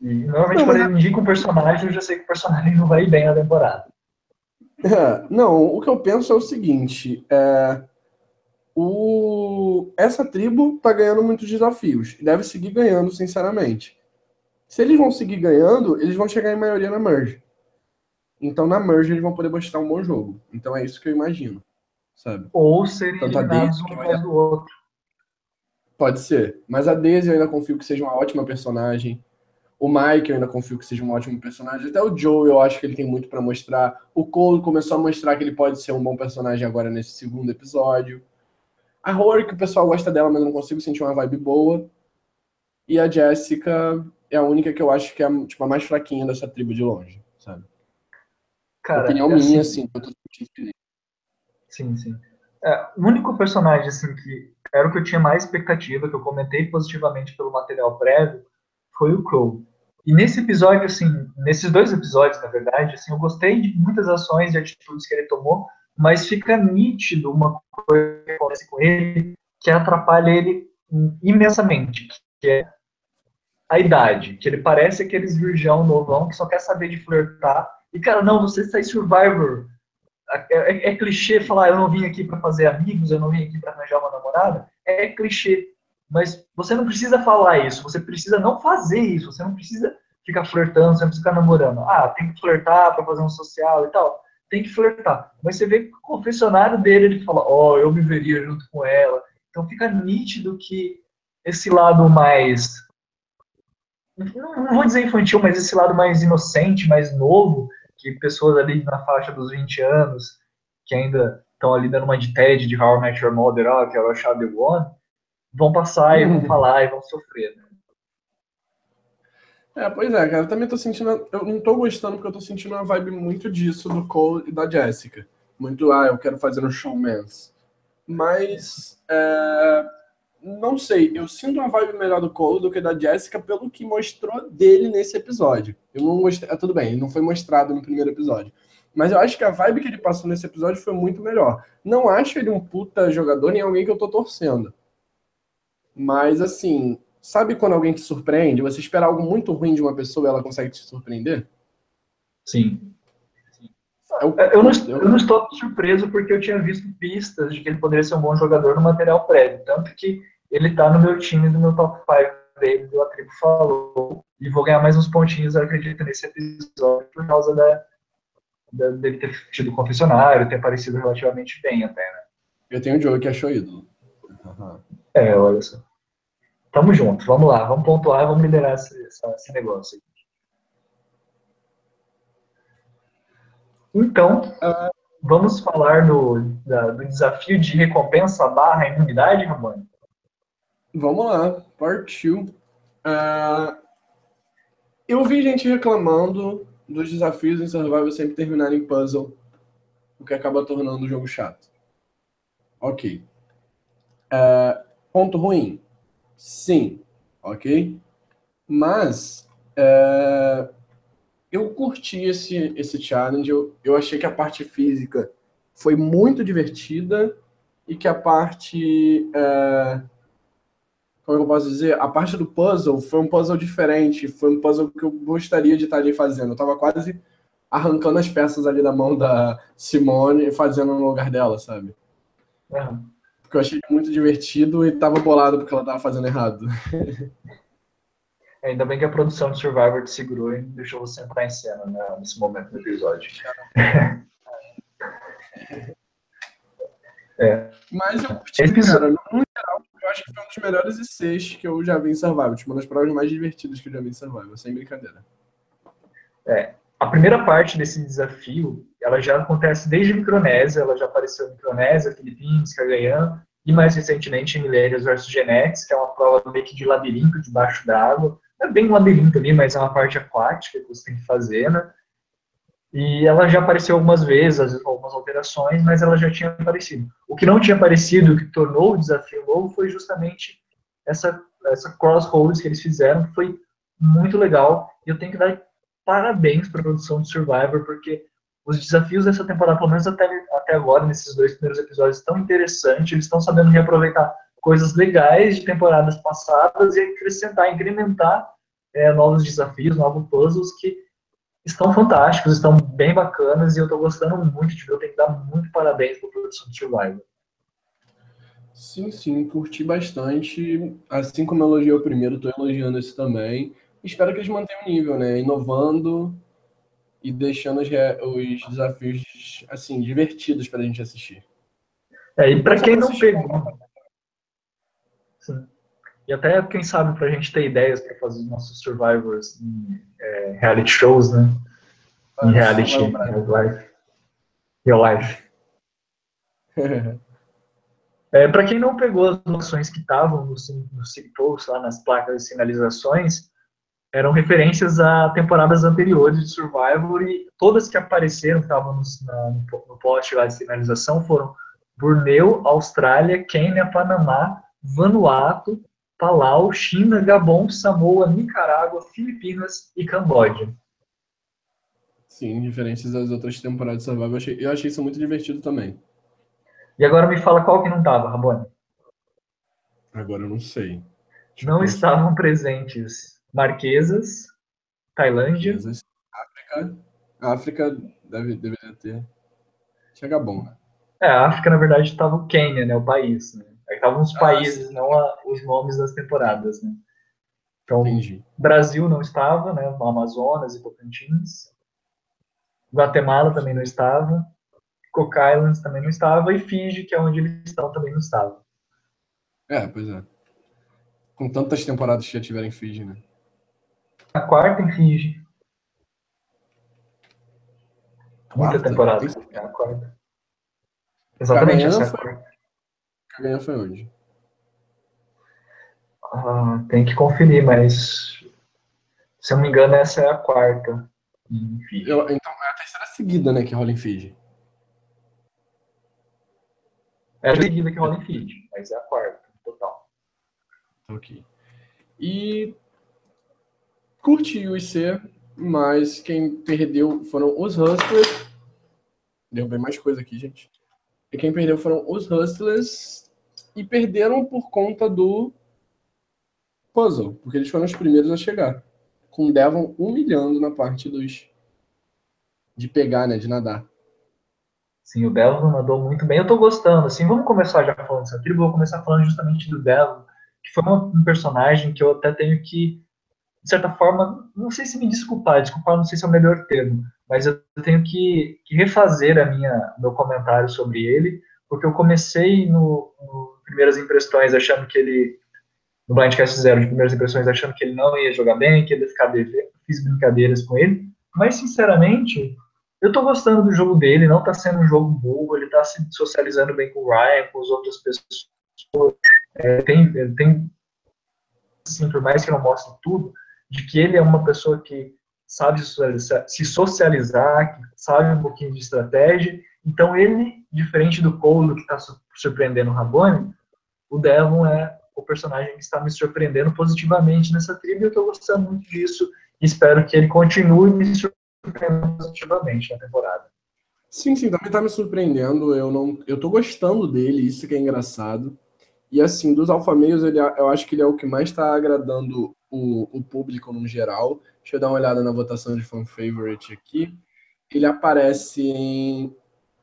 Speaker 1: E normalmente não, quando ele indica um personagem, eu já sei que o personagem não vai bem na temporada.
Speaker 2: É, não, o que eu penso é o seguinte, é, o, essa tribo tá ganhando muitos desafios e deve seguir ganhando, sinceramente. Se eles vão seguir ganhando, eles vão chegar em maioria na merge. Então na merge eles vão poder mostrar um bom jogo. Então é isso que eu imagino, sabe?
Speaker 1: Ou serem Tanto eliminados um atrás do outro.
Speaker 2: Pode ser. Mas a Daisy eu ainda confio que seja uma ótima personagem. O Mike eu ainda confio que seja um ótimo personagem. Até o Joe eu acho que ele tem muito para mostrar. O Cole começou a mostrar que ele pode ser um bom personagem agora nesse segundo episódio. A Rory, que o pessoal gosta dela, mas não consigo sentir uma vibe boa. E a Jessica é a única que eu acho que é tipo, a mais fraquinha dessa tribo de longe, sabe?
Speaker 1: Cara,
Speaker 2: opinião é minha, assim, tô
Speaker 1: Sim, sim. É, o único personagem, assim, que era o que eu tinha mais expectativa, que eu comentei positivamente pelo material prévio, foi o Crow. E nesse episódio, assim, nesses dois episódios, na verdade, assim, eu gostei de muitas ações e atitudes que ele tomou, mas fica nítido uma coisa que acontece com ele que atrapalha ele imensamente, que é a idade, que ele parece aqueles virgão novão que só quer saber de flertar e, cara, não, você sai Survivor. É, é, é, clichê falar, eu não vim aqui para fazer amigos, eu não vim aqui para arranjar uma namorada. É clichê. Mas você não precisa falar isso, você precisa não fazer isso, você não precisa ficar flertando, você não precisa ficar namorando. Ah, tem que flertar para fazer um social e tal. Tem que flertar. Mas você vê que o confessionário dele, ele fala, ó, oh, eu me veria junto com ela. Então fica nítido que esse lado mais não vou dizer infantil, mas esse lado mais inocente, mais novo, que pessoas ali na faixa dos 20 anos, que ainda estão ali dando uma de TED de How I Met Your Mother, ó, que é o Shadow One, vão passar e vão uhum. falar e vão sofrer, né?
Speaker 2: É, pois é, cara, eu também tô sentindo. Eu não tô gostando porque eu tô sentindo uma vibe muito disso do Cole e da Jessica. Muito, ah, eu quero fazer um showmans. Mas. É não sei, eu sinto uma vibe melhor do Cole do que da Jessica pelo que mostrou dele nesse episódio. Eu não gostei, ah, tudo bem, não foi mostrado no primeiro episódio. Mas eu acho que a vibe que ele passou nesse episódio foi muito melhor. Não acho ele um puta jogador nem alguém que eu tô torcendo. Mas assim, sabe quando alguém te surpreende? Você espera algo muito ruim de uma pessoa e ela consegue te surpreender?
Speaker 1: Sim. Eu, é eu, não, eu não estou surpreso porque eu tinha visto pistas de que ele poderia ser um bom jogador no material prévio. Tanto que ele tá no meu time do meu top 5 dele, do Atribo falou. E vou ganhar mais uns pontinhos, eu acredito, nesse episódio, por causa da, da, dele ter tido confessionário, ter aparecido relativamente bem até, né?
Speaker 2: Eu tenho um Joe que achou ídolo.
Speaker 1: Uhum. É, olha só. Tamo junto, vamos lá, vamos pontuar, vamos liderar esse, esse negócio. Então, vamos falar do, da, do desafio de recompensa barra imunidade, Ramon?
Speaker 2: Vamos lá, partiu. Uh, eu vi gente reclamando dos desafios em Survival sempre terminarem em puzzle, o que acaba tornando o jogo chato. Ok. Uh, ponto ruim? Sim. Ok? Mas uh, eu curti esse, esse challenge. Eu, eu achei que a parte física foi muito divertida e que a parte uh, como eu posso dizer, a parte do puzzle foi um puzzle diferente, foi um puzzle que eu gostaria de estar ali fazendo. Eu tava quase arrancando as peças ali da mão da Simone e fazendo no lugar dela, sabe? Uhum. Porque eu achei muito divertido e tava bolado porque ela tava fazendo errado.
Speaker 1: É, ainda bem que a produção de Survivor te segurou e deixou você entrar em cena né, nesse momento do episódio.
Speaker 2: É. Mas eu curti, cara, no geral, eu acho que foi um dos melhores ICs que eu já vi em Survival. Tipo, uma das provas mais divertidas que eu já vi em Survival, sem brincadeira.
Speaker 1: É, a primeira parte desse desafio, ela já acontece desde Micronésia, ela já apareceu em Micronésia, Filipinas, Cagayan, e mais recentemente em Millennials vs Genetics, que é uma prova meio que de labirinto debaixo d'água. É bem um labirinto ali, mas é uma parte aquática que você tem que fazer, né? E ela já apareceu algumas vezes, algumas alterações, mas ela já tinha aparecido. O que não tinha aparecido, o que tornou o desafio novo, foi justamente essa, essa crossroads que eles fizeram, que foi muito legal. E eu tenho que dar parabéns para a produção de Survivor, porque os desafios dessa temporada, pelo menos até, até agora, nesses dois primeiros episódios, estão interessantes. Eles estão sabendo reaproveitar coisas legais de temporadas passadas e acrescentar, incrementar é, novos desafios, novos puzzles que estão fantásticos, estão bem bacanas e eu estou gostando muito de ver. Eu tenho que dar muito parabéns para a produção de Survivor.
Speaker 2: Sim, sim, curti bastante. Assim como elogiei o primeiro, estou elogiando esse também. Espero que eles mantenham o nível, né? Inovando e deixando os, os desafios assim divertidos para a gente assistir.
Speaker 1: É, e para quem não pegou. Sim. E até, quem sabe, para a gente ter ideias para fazer os nossos survivors em é, reality shows, né? Em ah, reality, real life. Real life. é, para quem não pegou as noções que estavam no, no post lá nas placas de sinalizações, eram referências a temporadas anteriores de Survivor e todas que apareceram, estavam no, no post lá de sinalização, foram Borneo, Austrália, Quênia, Panamá, Vanuatu, Palau, China, Gabon, Samoa, Nicarágua, Filipinas e Camboja.
Speaker 2: Sim, diferentes das outras temporadas de Survival, eu achei, eu achei isso muito divertido também.
Speaker 1: E agora me fala qual que não estava, Rabone.
Speaker 2: Agora eu não sei.
Speaker 1: Tipo, não estavam presentes Marquesas, Tailândia. Marquesas,
Speaker 2: África. África deve, deveria ter. Chega bom, né?
Speaker 1: É, a África, na verdade, estava o Quênia, né? O país, né? Estavam os ah, países, não a, os nomes das temporadas, né? Então, Entendi. Brasil não estava, né? Amazonas e Tocantins. Guatemala também não estava. Cook Islands também não estava. E Fiji, que é onde eles estão, também não estava.
Speaker 2: É, pois é. Com tantas temporadas que já tiveram em Fiji, né?
Speaker 1: A quarta em Fiji. Muita temporada. É a quarta. Exatamente, essa é a quarta.
Speaker 2: Caganhão foi onde?
Speaker 1: Ah, tem que conferir, mas se eu não me engano, essa é a quarta.
Speaker 2: Eu, então é a terceira seguida, né, que rola em Fiji.
Speaker 1: É a seguida que rola em Fiji, mas é a quarta, total.
Speaker 2: Ok. E curti o IC, mas quem perdeu foram os Hustlers. Derrubei mais coisa aqui, gente. E quem perdeu foram os Hustlers e perderam por conta do puzzle, porque eles foram os primeiros a chegar, com o Devon humilhando na parte dos de pegar, né, de nadar.
Speaker 1: Sim, o Devon nadou muito bem. Eu tô gostando, assim, vamos começar já falando dessa tribo, vou começar falando justamente do Devon, que foi um personagem que eu até tenho que, de certa forma, não sei se me desculpar, desculpar não sei se é o melhor termo, mas eu tenho que, que refazer a minha meu comentário sobre ele, porque eu comecei no, no primeiras impressões achando que ele, no Blindcast Zero, de primeiras impressões achando que ele não ia jogar bem, que ele ia ficar devendo, fiz brincadeiras com ele, mas sinceramente, eu tô gostando do jogo dele, não tá sendo um jogo bobo, ele tá se socializando bem com o Ryan, com as outras pessoas, é, tem, tem, assim, por mais que não mostre tudo, de que ele é uma pessoa que sabe se socializar, que sabe um pouquinho de estratégia, então ele, diferente do Cole que está surpreendendo o Rabone, o Devon é o personagem que está me surpreendendo positivamente nessa tribo e eu estou gostando muito disso e espero que ele continue me surpreendendo positivamente na temporada.
Speaker 2: Sim, sim, também está me surpreendendo. Eu não, eu gostando dele, isso que é engraçado. E assim, dos alfameios, ele, eu acho que ele é o que mais está agradando o, o público no geral. Deixa eu dar uma olhada na votação de fan favorite aqui. Ele aparece em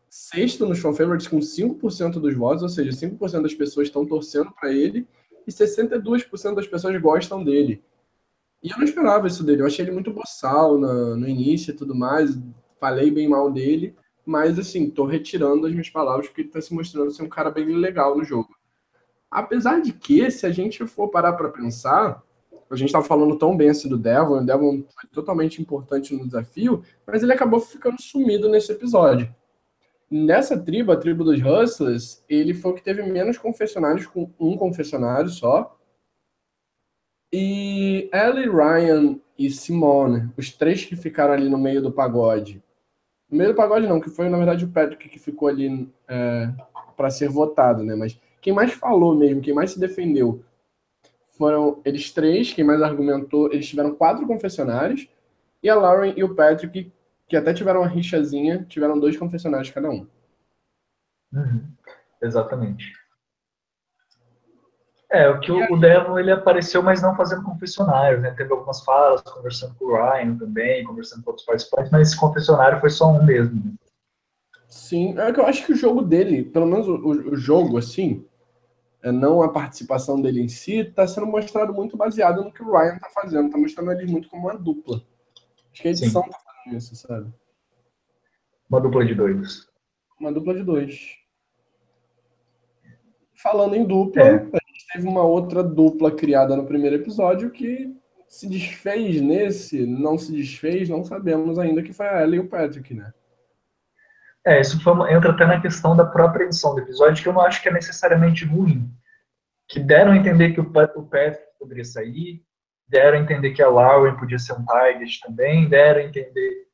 Speaker 2: sexto nos fan favorites com 5% dos votos, ou seja, 5% das pessoas estão torcendo para ele e 62% das pessoas gostam dele. E eu não esperava isso dele, eu achei ele muito boçal no, início e tudo mais, falei bem mal dele, mas assim, tô retirando as minhas palavras porque ele tá se mostrando ser um cara bem legal no jogo. Apesar de que, se a gente for parar para pensar, a gente estava falando tão bem assim do Devon, o Devon foi totalmente importante no desafio, mas ele acabou ficando sumido nesse episódio. Nessa tribo, a tribo dos Hustlers, ele foi o que teve menos confessionários, com um confessionário só. E Ellie, Ryan e Simone, os três que ficaram ali no meio do pagode. No meio do pagode não, que foi na verdade o Patrick que ficou ali é, para ser votado, né? Mas quem mais falou mesmo, quem mais se defendeu, foram eles três, quem mais argumentou, eles tiveram quatro confessionários, e a Lauren e o Patrick que até tiveram uma rixazinha, tiveram dois confessionários cada um.
Speaker 1: Uhum, exatamente. É, o que o, o Devon, ele apareceu, mas não fazendo confessionários, né? Teve algumas falas, conversando com o Ryan também, conversando com outros participantes, mas esse confessionário foi só um mesmo.
Speaker 2: Sim, é que eu acho que o jogo dele, pelo menos o, o jogo, assim, não a participação dele em si, está sendo mostrado muito baseado no que o Ryan está fazendo, está mostrando ele muito como uma dupla. Acho que a edição está isso, sabe?
Speaker 1: Uma dupla de dois.
Speaker 2: Uma dupla de dois. Falando em dupla, é. a gente teve uma outra dupla criada no primeiro episódio que se desfez nesse, não se desfez, não sabemos ainda que foi a Ellie e o Patrick, né?
Speaker 1: É, isso foi, entra até na questão da própria edição do episódio, que eu não acho que é necessariamente ruim. Que deram a entender que o, o Patrick poderia sair, deram a entender que a Lauren podia ser um target também, deram a entender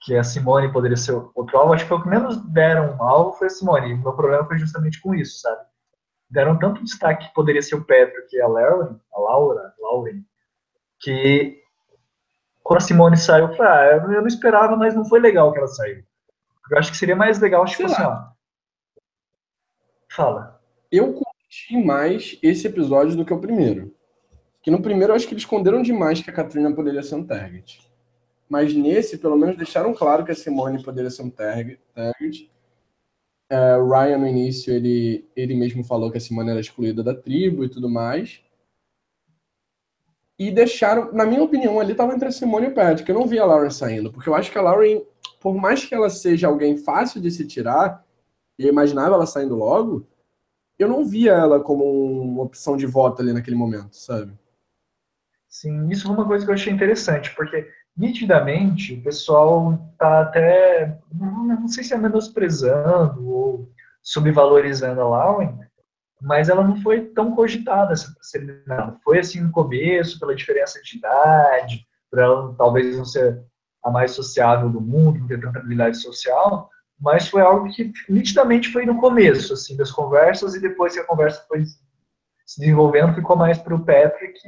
Speaker 1: que a Simone poderia ser outro alvo. Acho que foi o que menos deram um alvo foi a Simone. O meu problema foi justamente com isso, sabe? Deram tanto destaque que poderia ser o Patrick e a Lauren, a Laura, Lauren, que quando a Simone saiu, eu falei, ah, eu não esperava, mas não foi legal que ela saiu. Eu acho que seria mais legal, tipo assim, ó. Fala.
Speaker 2: Eu curti mais esse episódio do que o primeiro. Que no primeiro eu acho que eles esconderam demais que a Katrina poderia ser um target. Mas nesse, pelo menos, deixaram claro que a Simone poderia ser um target. É, o Ryan, no início, ele, ele mesmo falou que a Simone era excluída da tribo e tudo mais. E deixaram, na minha opinião, ali estava entre a Simone e o Patrick. Eu não vi a Lauren saindo, porque eu acho que a Lauren, por mais que ela seja alguém fácil de se tirar, eu imaginava ela saindo logo, eu não via ela como uma opção de voto ali naquele momento, sabe?
Speaker 1: Sim, isso foi uma coisa que eu achei interessante, porque nitidamente o pessoal está até, não, sei se é menosprezando ou subvalorizando a Lauren, mas ela não foi tão cogitada essa. Foi assim no começo, pela diferença de idade, por ela talvez não ser a mais sociável do mundo, não ter tanta habilidade social, mas foi algo que nitidamente foi no começo, assim, das conversas, e depois que a conversa foi se desenvolvendo, ficou mais para o Patrick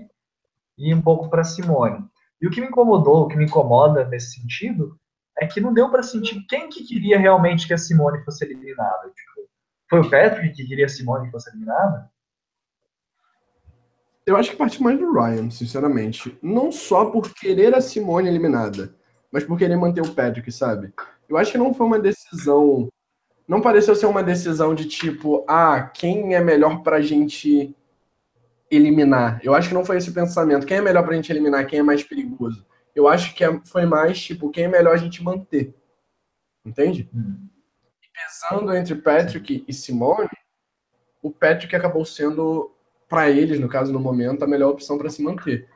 Speaker 1: e um pouco para Simone. E o que me incomodou, o que me incomoda nesse sentido, é que não deu para sentir quem que queria realmente que a Simone fosse eliminada. Tipo, foi o Patrick que queria a Simone que fosse eliminada?
Speaker 2: Eu acho que parte mais do Ryan, sinceramente. Não só por querer a Simone eliminada, mas por querer manter o Patrick, sabe? Eu acho que não foi uma decisão. Não pareceu ser uma decisão de tipo, ah, quem é melhor pra gente eliminar. Eu acho que não foi esse o pensamento. Quem é melhor pra gente eliminar? Quem é mais perigoso? Eu acho que é, foi mais, tipo, quem é melhor a gente manter. Entende? Hum. Pesando entre Patrick e Simone, o Patrick acabou sendo, para eles, no caso, no momento, a melhor opção para se manter.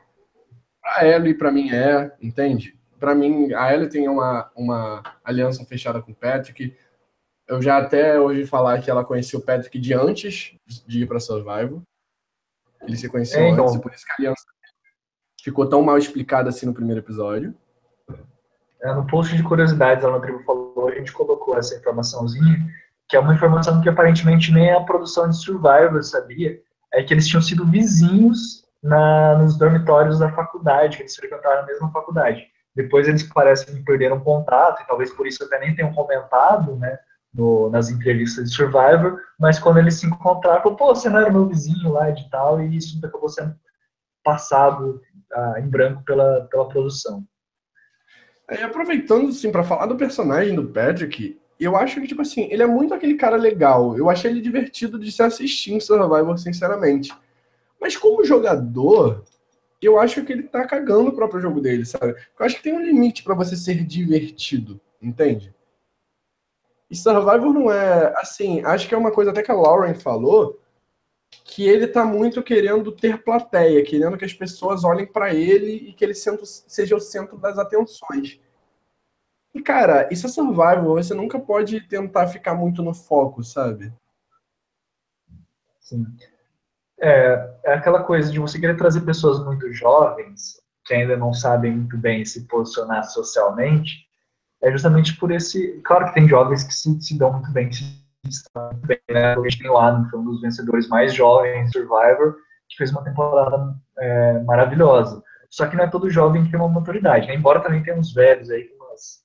Speaker 2: Para ela e para mim é, entende? Para mim, a Ellie tem uma, uma aliança fechada com o Patrick. Eu já até ouvi falar que ela conheceu o Patrick de antes de ir para Survival. Ele se conheceu é, então. antes, por isso que a aliança ficou tão mal explicada assim no primeiro episódio.
Speaker 1: É, no post de curiosidades, lá no Tribo falou, a gente colocou essa informaçãozinha, que é uma informação que aparentemente nem a produção de Survivor sabia, é que eles tinham sido vizinhos na, nos dormitórios da faculdade, que eles frequentaram a mesma faculdade. Depois eles parecem que perderam contato, e talvez por isso até nem tenham comentado, né, no, nas entrevistas de Survivor, mas quando eles se encontraram, falou, pô, você não era meu vizinho lá de tal, e isso acabou sendo passado ah, em branco pela, pela produção.
Speaker 2: É, aproveitando, assim, para falar do personagem do Patrick, eu acho que, tipo assim, ele é muito aquele cara legal. Eu achei ele divertido de se assistir em Survivor, sinceramente. Mas como jogador, eu acho que ele tá cagando o próprio jogo dele, sabe? Eu acho que tem um limite para você ser divertido, entende? E Survivor não é, assim, acho que é uma coisa até que a Lauren falou, que ele tá muito querendo ter plateia, querendo que as pessoas olhem para ele e que ele seja o centro das atenções. E, cara, isso é survival, você nunca pode tentar ficar muito no foco, sabe?
Speaker 1: Sim. É, é aquela coisa de você querer trazer pessoas muito jovens, que ainda não sabem muito bem se posicionar socialmente, é justamente por esse. Claro que tem jovens que se, se dão muito bem, se muito bem, né? O Adam, que foi um dos vencedores mais jovens Survivor, que fez uma temporada é, maravilhosa. Só que não é todo jovem que tem uma maturidade, né? Embora também tenha uns velhos aí umas,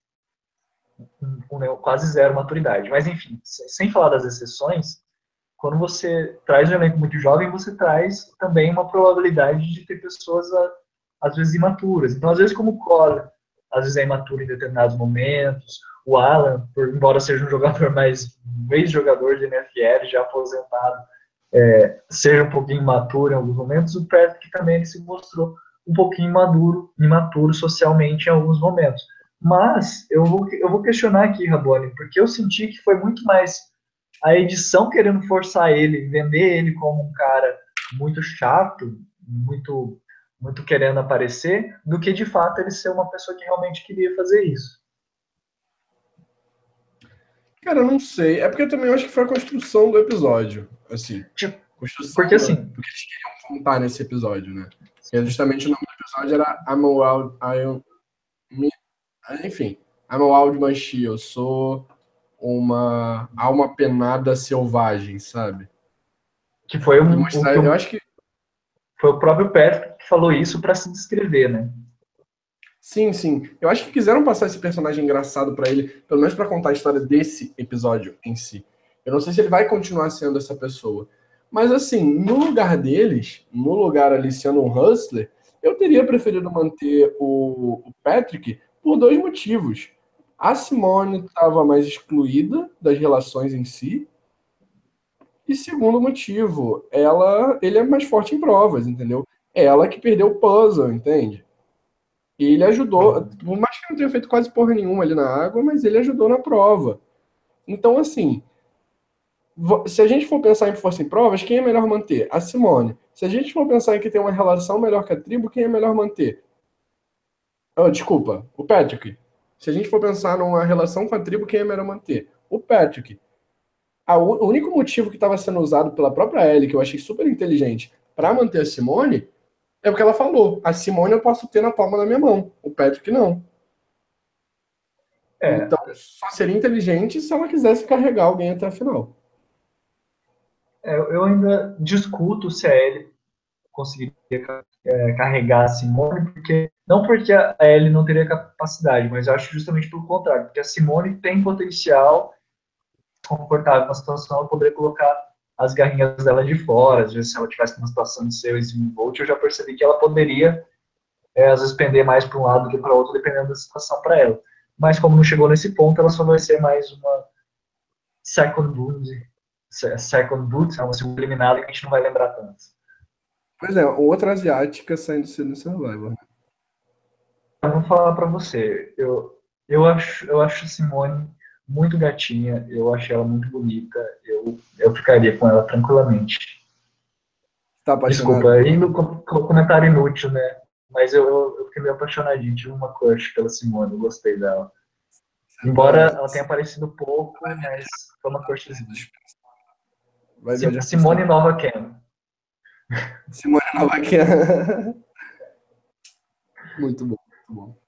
Speaker 1: com, com quase zero maturidade. Mas, enfim, sem falar das exceções, quando você traz um elenco muito jovem, você traz também uma probabilidade de ter pessoas, às vezes, imaturas. Então, às vezes, como Cole, às vezes é imaturo em determinados momentos, o Alan, por, embora seja um jogador mais, um ex-jogador de NFL, já aposentado, é, seja um pouquinho imaturo em alguns momentos, o Patrick também se mostrou um pouquinho maduro, imaturo socialmente em alguns momentos. Mas eu vou, eu vou questionar aqui, Rabone, porque eu senti que foi muito mais a edição querendo forçar ele, vender ele como um cara muito chato, muito muito querendo aparecer, do que de fato ele ser uma pessoa que realmente queria fazer isso.
Speaker 2: Cara, eu não sei. É porque eu também acho que foi a construção do episódio. Assim. Tipo,
Speaker 1: porque assim.
Speaker 2: Porque eles queriam contar nesse episódio, né? E justamente o nome do episódio era I'm Wild. I am, enfim. I'm a Wild Banshee. Eu sou uma alma penada selvagem, sabe?
Speaker 1: Que foi um,
Speaker 2: um, eu acho que
Speaker 1: foi o próprio Patrick que falou isso para se descrever, né?
Speaker 2: Sim, sim. Eu acho que quiseram passar esse personagem engraçado para ele, pelo menos para contar a história desse episódio em si. Eu não sei se ele vai continuar sendo essa pessoa. Mas assim, no lugar deles, no lugar ali sendo um hustler, eu teria preferido manter o, o Patrick por dois motivos. A Simone estava mais excluída das relações em si. E segundo motivo, ela, ele é mais forte em provas, entendeu? É ela que perdeu o puzzle, entende? E ele ajudou, por mais que não tenha feito quase porra nenhuma ali na água, mas ele ajudou na prova. Então, assim, se a gente for pensar em força em provas, quem é melhor manter? A Simone. Se a gente for pensar em que tem uma relação melhor que a tribo, quem é melhor manter? Oh, desculpa, o Patrick. Se a gente for pensar numa relação com a tribo, quem é melhor manter? O Patrick. o único motivo que estava sendo usado pela própria Ellie, que eu achei super inteligente, para manter a Simone, é o que ela falou. A Simone eu posso ter na palma da minha mão. O Patrick não. É. Então, só seria inteligente se ela quisesse carregar alguém até a final.
Speaker 1: É, eu ainda discuto se a Ellie conseguiria é, carregar a Simone, porque não porque a Ellie não teria capacidade, mas eu acho justamente pelo contrário, porque a Simone tem potencial confortável na situação, ela poderia colocar as garrinhas dela de fora, às vezes se ela tivesse numa situação de ser o Volt, eu já percebi que ela poderia, é, às vezes, pender mais para um lado do que para o outro, dependendo da situação para ela. Mas como não chegou nesse ponto, ela só vai ser mais uma second boot, second boot, é uma segunda eliminada que a gente não vai lembrar tanto.
Speaker 2: Pois é, outra asiática saindo no Survivor.
Speaker 1: Eu vou falar para você, eu, eu acho, eu acho Simone muito gatinha, eu achei ela muito bonita, eu, eu ficaria com ela tranquilamente.
Speaker 2: Tá
Speaker 1: Desculpa, aí no comentário inútil, né? Mas eu, eu, eu, fiquei meio apaixonadinho, tive uma crush pela Simone, eu gostei dela. Embora ela tenha aparecido pouco, mas foi uma crushzinha. Sim, Simone Nova Ken.
Speaker 2: Simone Nova Ken. muito bom, muito bom.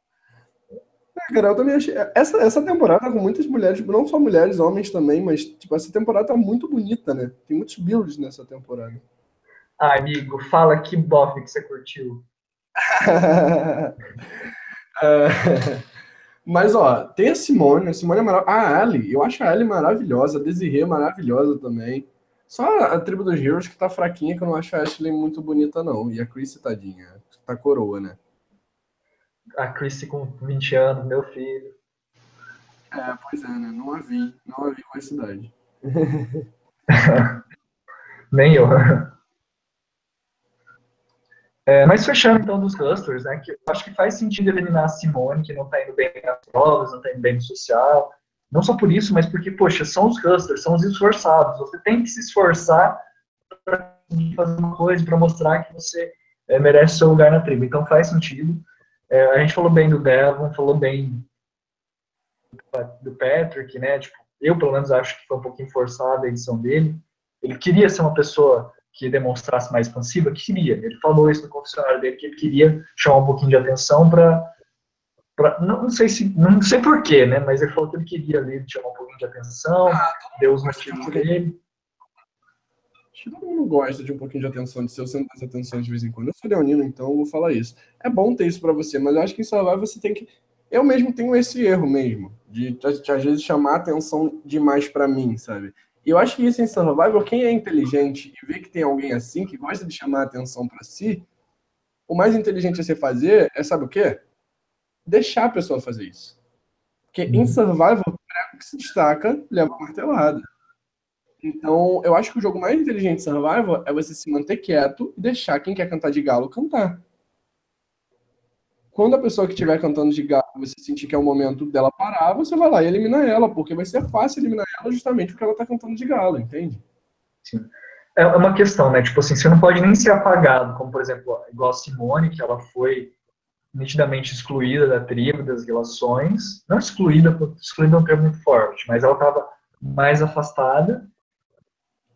Speaker 2: É, cara, eu também achei. Essa, essa temporada com muitas mulheres, não só mulheres, homens também, mas tipo, essa temporada tá muito bonita, né? Tem muitos builds nessa temporada.
Speaker 1: Ah, amigo, fala que bofe que você curtiu.
Speaker 2: é, mas, ó, tem a Simone, a Simone é maravilhosa. A Ali, eu acho a Ali maravilhosa, a Desiree maravilhosa também. Só a tribo dos Heroes que tá fraquinha, que eu não acho a Ashley muito bonita, não. E a Chris, tadinha, tá coroa, né?
Speaker 1: A Chrissy com 20 anos, meu filho.
Speaker 2: É, pois é, né? Não a vi. Não a vi com essa idade.
Speaker 1: Nem eu. É, mas fechando então dos clusters, né? Que acho que faz sentido eliminar a Simone, que não tá indo bem nas provas, não tá indo bem no social. Não só por isso, mas porque, poxa, são os hustlers, são os esforçados. Você tem que se esforçar para fazer uma coisa, para mostrar que você é, merece seu lugar na tribo. Então faz sentido. É, a gente falou bem do Devon, falou bem do Patrick, né? Tipo, eu pelo menos acho que foi um pouquinho forçada a edição dele. Ele queria ser uma pessoa que demonstrasse mais expansiva, queria. Ele falou isso no confessionário dele que ele queria chamar um pouquinho de atenção para não, não, sei se não sei porquê, né? Mas ele falou que ele queria ali chamar um pouquinho de atenção, ah, deu os motivos dele.
Speaker 2: Acho que todo mundo gosta de um pouquinho de atenção, de ser o centro das atenções de vez em quando. Eu sou leonino, então eu vou falar isso. É bom ter isso para você, mas eu acho que em Survival você tem que. Eu mesmo tenho esse erro mesmo, de, de, às vezes chamar atenção demais para mim, sabe? E eu acho que isso em Survival, quem é inteligente e vê que tem alguém assim, que gosta de chamar atenção para si, o mais inteligente a você fazer é, sabe o quê? Deixar a pessoa fazer isso. Porque em uhum. Survival, o que se destaca leva martelada. Então, eu acho que o jogo mais inteligente de Survival é você se manter quieto e deixar quem quer cantar de galo cantar. Quando a pessoa que estiver cantando de galo, você sentir que é o momento dela parar, você vai lá e elimina ela, porque vai ser fácil eliminar ela justamente porque ela está cantando de galo, entende?
Speaker 1: Sim. É uma questão, né? Tipo assim, você não pode nem ser apagado, como por exemplo, igual a Simone, que ela foi nitidamente excluída da tribo, das relações. Não excluída, excluída é um termo muito forte, mas ela estava mais afastada.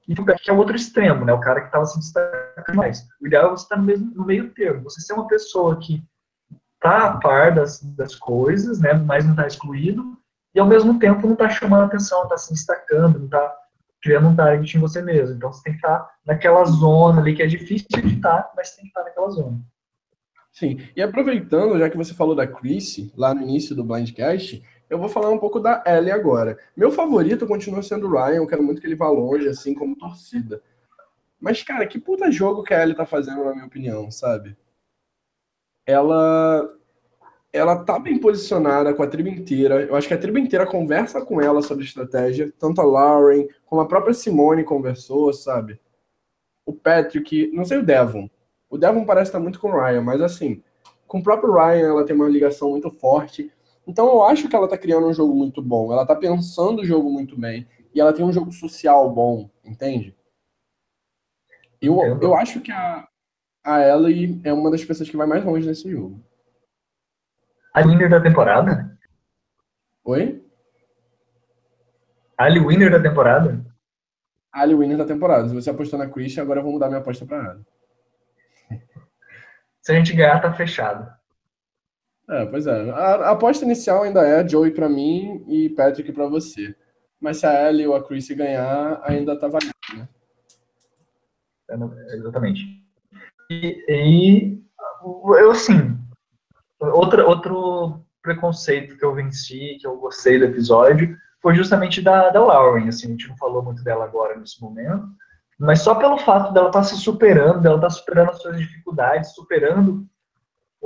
Speaker 1: E que é o outro extremo, né? O cara que estava se destacando mais. O ideal é você estar no, mesmo, no meio termo. Você ser uma pessoa que está a par das, das coisas, né, mas não está excluído, e ao mesmo tempo não está chamando atenção, está se destacando, não está criando um target em você mesmo. Então você tem que estar tá naquela zona ali que é difícil de estar, mas tem que estar tá naquela zona.
Speaker 2: Sim, e aproveitando, já que você falou da Chris lá no início do Blindcast, eu vou falar um pouco da Ellie agora. Meu favorito continua sendo o Ryan, eu quero muito que ele vá longe, assim como torcida. Mas, cara, que puta jogo que a Ellie tá fazendo, na minha opinião, sabe? ela ela tá bem posicionada com a tribo inteira. Eu acho que a tribo inteira conversa com ela sobre estratégia. Tanto a Lauren como a própria Simone conversou, sabe? O Patrick, não sei o Devon. O Devon parece estar muito com o Ryan, mas assim, com o próprio Ryan ela tem uma ligação muito forte. Então eu acho que ela tá criando um jogo muito bom. Ela tá pensando o jogo muito bem. E ela tem um jogo social bom, entende? Eu, eu acho que a, a Ellie é uma das pessoas que vai mais longe nesse jogo.
Speaker 1: A winner da temporada?
Speaker 2: Oi?
Speaker 1: Ali winner da temporada?
Speaker 2: Ali winner da temporada. Se você apostou na Christian, agora eu vou mudar minha aposta pra ela.
Speaker 1: Se a gente ganhar, tá fechado.
Speaker 2: É, pois é. A, a aposta inicial ainda é Joey pra mim e Patrick pra você. Mas se a Ellie ou a Chris ganhar, ainda tá valendo, né?
Speaker 1: É, exatamente. E, e eu, assim, outra, outro preconceito que eu venci, que eu gostei do episódio, foi justamente da, da Lauren, assim, a gente não falou muito dela agora nesse momento, mas só pelo fato dela estar tá se superando, dela estar tá superando as suas dificuldades, superando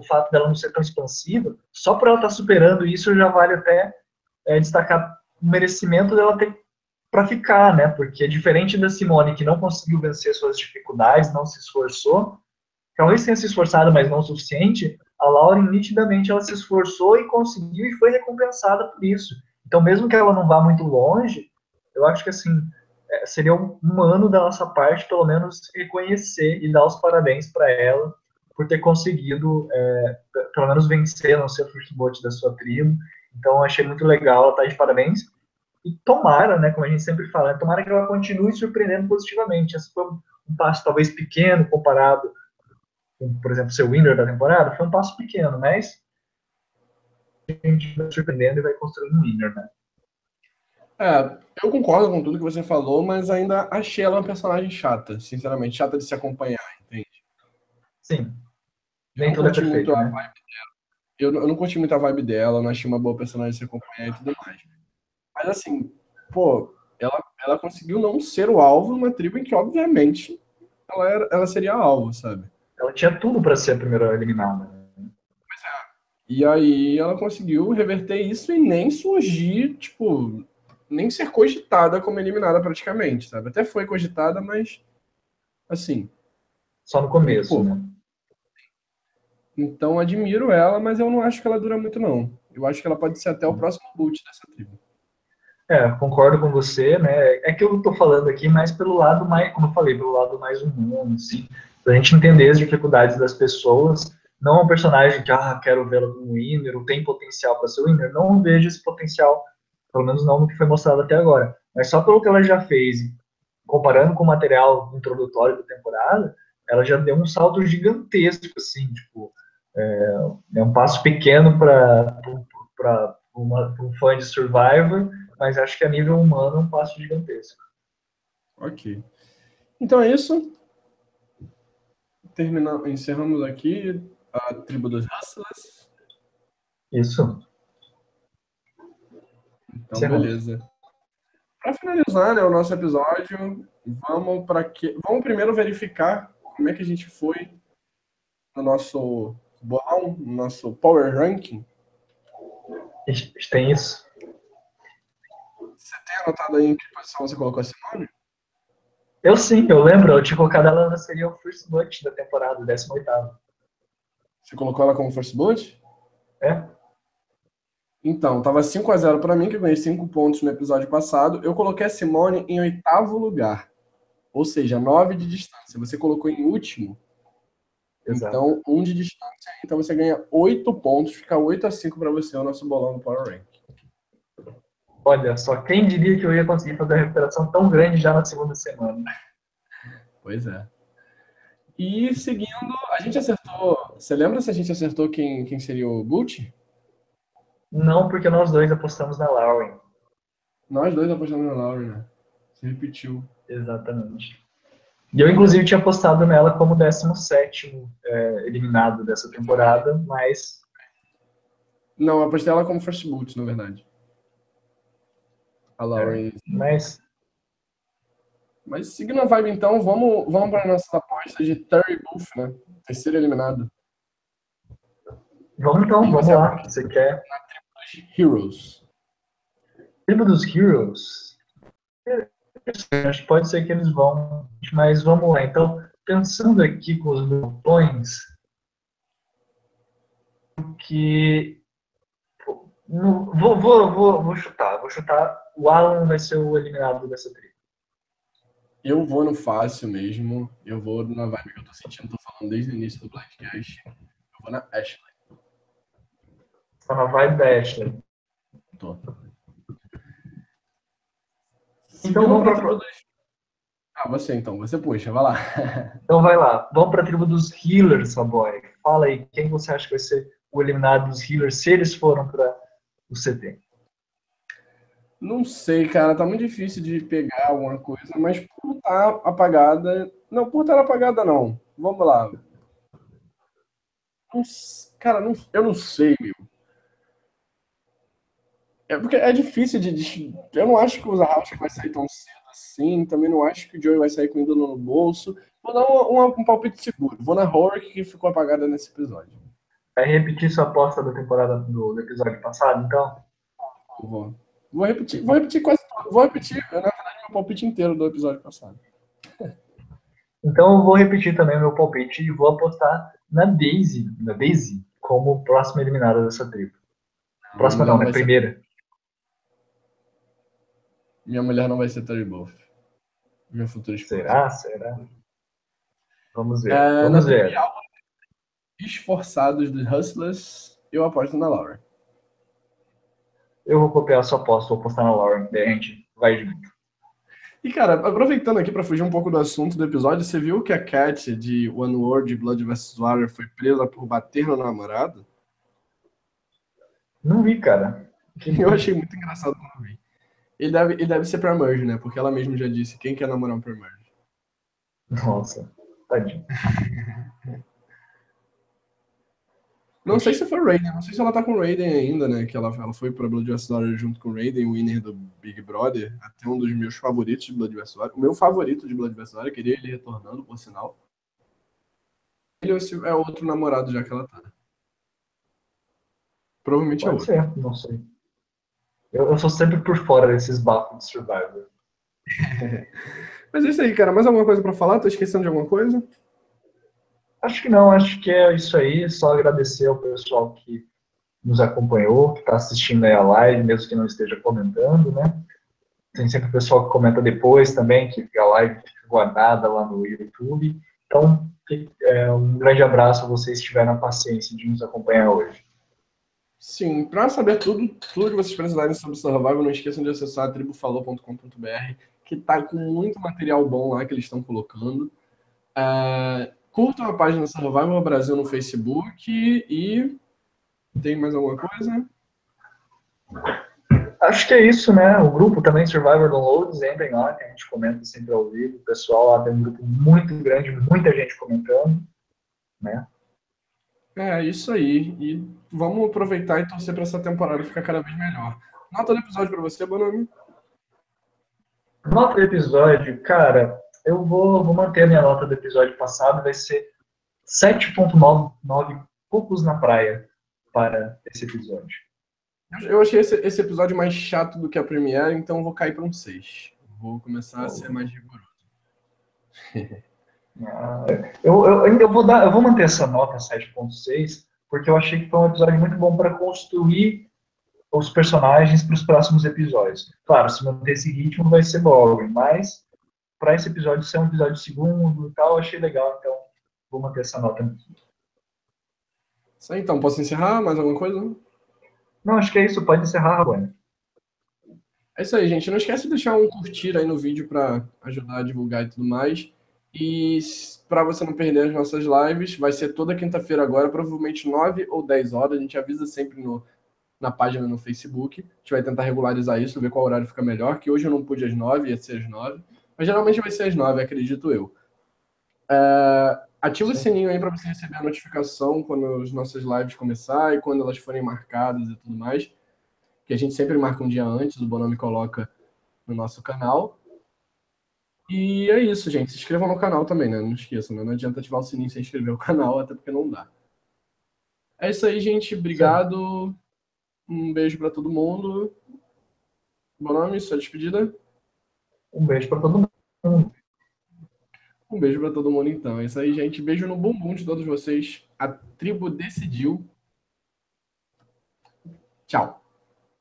Speaker 1: o fato dela não ser tão expansiva, só por ela estar tá superando isso já vale até é, destacar o merecimento dela ter para ficar, né? Porque diferente da Simone que não conseguiu vencer suas dificuldades, não se esforçou, talvez tenha se esforçado, mas não o suficiente, a Lauren nitidamente ela se esforçou e conseguiu e foi recompensada por isso. Então, mesmo que ela não vá muito longe, eu acho que assim é, seria humano da nossa parte, pelo menos, reconhecer e dar os parabéns para ela por ter conseguido, é, pelo menos, vencer, não ser o bote da sua tribo. Então, achei muito legal, ela tá de parabéns. E tomara, né, como a gente sempre fala, tomara que ela continue surpreendendo positivamente. Esse foi um passo talvez pequeno comparado por exemplo, ser o winner da temporada, foi um passo pequeno, mas a gente vai surpreendendo e vai construindo um winner, né?
Speaker 2: É, eu concordo com tudo que você falou, mas ainda achei ela uma personagem chata, sinceramente, chata de se acompanhar, entende?
Speaker 1: Sim. Nem tudo é perfeito, né?
Speaker 2: Eu, eu não curti muito a vibe dela, não achei uma boa personagem se acompanhar e tudo mais. Mas assim, pô, ela, ela conseguiu não ser o alvo numa tribo em que, obviamente, ela, era, ela seria alvo, sabe?
Speaker 1: Ela tinha tudo para ser a primeira eliminada. Pois
Speaker 2: é. E aí ela conseguiu reverter isso e nem surgir, tipo, nem ser cogitada como eliminada praticamente, sabe? Até foi cogitada, mas assim.
Speaker 1: Só no começo, pô, né?
Speaker 2: Então admiro ela, mas eu não acho que ela dura muito, não. Eu acho que ela pode ser até o próximo boot dessa tribo.
Speaker 1: É, concordo com você, né? É que eu tô falando aqui mais pelo lado mais, como eu falei, pelo lado mais humano, assim, pra gente entender as dificuldades das pessoas. Não é um personagem que, ah, quero vê-la como winner, ou tem potencial para ser winner. Não vejo esse potencial, pelo menos não no que foi mostrado até agora. Mas só pelo que ela já fez, comparando com o material introdutório da temporada, ela já deu um salto gigantesco, assim, tipo, é, é um passo pequeno para um fã de Survivor, mas acho que a nível humano é um passo gigantesco.
Speaker 2: Ok. Então é isso. Terminamos, encerramos aqui a tribo dos Hustlers.
Speaker 1: Isso.
Speaker 2: Então, beleza. Para finalizar né, o nosso episódio, vamos para que vamos primeiro verificar como é que a gente foi no nosso no nosso power ranking.
Speaker 1: Tem isso.
Speaker 2: Você tem anotado aí em que posição você colocou a Simone?
Speaker 1: Eu sim, eu lembro. Eu tinha colocado ela, seria o First Blood da temporada, 18
Speaker 2: Você colocou ela como First Blood?
Speaker 1: É.
Speaker 2: Então, tava 5 a 0 para mim, que eu ganhei 5 pontos no episódio passado. Eu coloquei a Simone em oitavo lugar. Ou seja, 9 de distância. Você colocou em último. Exato. Então, um de distância. Então você ganha 8 pontos. Fica 8 a 5 para você o nosso bolão do Power Rank.
Speaker 1: Olha só, quem diria que eu ia conseguir fazer a recuperação tão grande já na segunda semana?
Speaker 2: Pois é. E seguindo, a gente acertou. Você lembra se a gente acertou quem, quem seria o Gucci?
Speaker 1: Não, porque nós dois apostamos na Lauren.
Speaker 2: Nós dois apostamos na Lauren, né? Você repetiu.
Speaker 1: Exatamente. E eu, inclusive, tinha apostado nela como 17 é, eliminado dessa temporada, mas.
Speaker 2: Não, eu apostei ela como first boot, na verdade. A Lauren. É,
Speaker 1: mas.
Speaker 2: Mas seguindo a vibe, então, vamos, vamos para nossa aposta de Terry Buff, né? Terceiro eliminado.
Speaker 1: Vamos então, vamos lá. Você quer.
Speaker 2: Heroes.
Speaker 1: Tribo dos Heroes. Acho que pode ser que eles vão, mas vamos lá. Então, pensando aqui com os botões, que vou, vou, vou, vou chutar, vou chutar. O Alan vai ser o eliminado dessa tribo.
Speaker 2: Eu vou no fácil mesmo. Eu vou na vibe que eu tô sentindo, tô falando desde o início do Blackcast. Eu vou na Ashley.
Speaker 1: Tá na vibe da Ashley.
Speaker 2: Tô.
Speaker 1: Então vamos para
Speaker 2: Ah, você então, você puxa, vai lá.
Speaker 1: Então vai lá. Vamos para a tribo dos healers, boy. Fala aí, quem você acha que vai ser o eliminado dos healers se eles foram para o CT?
Speaker 2: Não sei, cara, tá muito difícil de pegar alguma coisa, mas por estar tá apagada. Não, por estar apagada não. Vamos lá. Cara, não, eu não sei, meu. É porque é difícil de, Eu não acho que o Zahauskas vai sair tão cedo assim. Também não acho que o Joey vai sair com o ídolo no bolso. Vou dar um, um, um palpite seguro. Vou na Horror que ficou apagada nesse episódio.
Speaker 1: Vai repetir sua aposta da temporada do, do episódio passado, então?
Speaker 2: Vou. Vou repetir, vou repetir quase Vou repetir, na verdade, meu palpite inteiro do episódio passado.
Speaker 1: Então eu vou repetir também meu palpite e vou apostar na Daisy, na Daisy, como próxima eliminada dessa tribo. Próxima não, não né? Primeira.
Speaker 2: Minha mulher não vai ser Terry Buff. Meu futuro esposo.
Speaker 1: Será? Será? Vamos ver. É, Vamos ver.
Speaker 2: Esforçados dos Hustlers, eu aposto na Laura.
Speaker 1: Eu vou copiar a sua aposta, vou apostar na Laura. Daí a gente vai junto.
Speaker 2: E, cara, aproveitando aqui para fugir um pouco do assunto do episódio, você viu que a Cat de One World Blood vs. Water foi presa por bater no namorado?
Speaker 1: Não vi, cara.
Speaker 2: Eu achei muito engraçado quando vi. Ele deve, ele deve ser pra Merge, né? Porque ela mesma já disse quem quer namorar um pra Merge.
Speaker 1: Nossa, tadinho.
Speaker 2: Não sei se foi Raiden, não sei se ela tá com o Raiden ainda, né? Que ela, ela foi pra Blood vs. junto com o Raiden, o winner do Big Brother, até um dos meus favoritos de Blood vs. O meu favorito de Blood vs. queria ele retornando, por sinal. Ele é outro namorado já que ela tá. Provavelmente
Speaker 1: é
Speaker 2: Pode
Speaker 1: é outro. Ser, não sei. Eu, eu sou sempre por fora desses bafos de Survivor.
Speaker 2: Mas é isso aí, cara. Mais alguma coisa para falar? Tô esquecendo de alguma coisa?
Speaker 1: Acho que não. Acho que é isso aí. Só agradecer ao pessoal que nos acompanhou, que está assistindo aí a live, mesmo que não esteja comentando, né? tem sempre o pessoal que comenta depois também, que fica a live guardada lá no YouTube. Então, é, um grande abraço a vocês que tiveram a paciência de nos acompanhar hoje.
Speaker 2: Sim, para saber tudo, tudo que vocês precisarem sobre Survival, não esqueçam de acessar tribufalou.com.br, que está com muito material bom lá que eles estão colocando. É, curtam a página Survival Brasil no Facebook e tem mais alguma coisa?
Speaker 1: Acho que é isso, né? O grupo também, Survivor Downloads, entrem lá, que a gente comenta sempre ao vivo. O pessoal lá tem um grupo muito grande, muita gente comentando, né?
Speaker 2: É, isso aí. E vamos aproveitar e torcer para essa temporada ficar cada vez melhor. Nota do episódio para você, Bonami?
Speaker 1: Nota do episódio, cara, eu vou, vou manter a minha nota do episódio passado, vai ser 7.99 cocos na praia para esse episódio.
Speaker 2: Eu achei esse, esse, episódio mais chato do que a Premiere, então eu vou cair para um 6. Vou começar oh. a ser mais rigoroso.
Speaker 1: ah, eu, eu, eu, vou dar, eu vou manter essa nota 7.6, porque eu achei que foi um episódio muito bom para construir os personagens para os próximos episódios. Claro, se manter esse ritmo vai ser bom, mas para esse episódio ser um episódio segundo e tal, eu achei legal, então vou manter essa nota.
Speaker 2: Isso aí, então, posso encerrar? Mais alguma coisa?
Speaker 1: Não, acho que é isso. Pode encerrar, Raguane.
Speaker 2: É isso aí, gente. Não esquece de deixar um curtir aí no vídeo para ajudar a divulgar e tudo mais. E para você não perder as nossas lives, vai ser toda quinta-feira agora, provavelmente 9 ou 10 horas. A gente avisa sempre no, na página no Facebook. A gente vai tentar regularizar isso, ver qual horário fica melhor. Que hoje eu não pude às 9, ia ser às 9. Mas geralmente vai ser às 9, acredito eu. É, Ativa o sininho aí para você receber a notificação quando as nossas lives começar e quando elas forem marcadas e tudo mais. Que a gente sempre marca um dia antes, o Bonome coloca no nosso canal. E é isso, gente. Se inscrevam no canal também, né? Não esqueçam, né? Não adianta ativar o sininho sem inscrever no canal, até porque não dá. É isso aí, gente. Obrigado. Um beijo para todo mundo. Bonome, sua despedida.
Speaker 1: Um beijo para todo mundo.
Speaker 2: Um beijo para todo mundo, então. É isso aí, gente. Beijo no bumbum de todos vocês. A tribo decidiu. Tchau.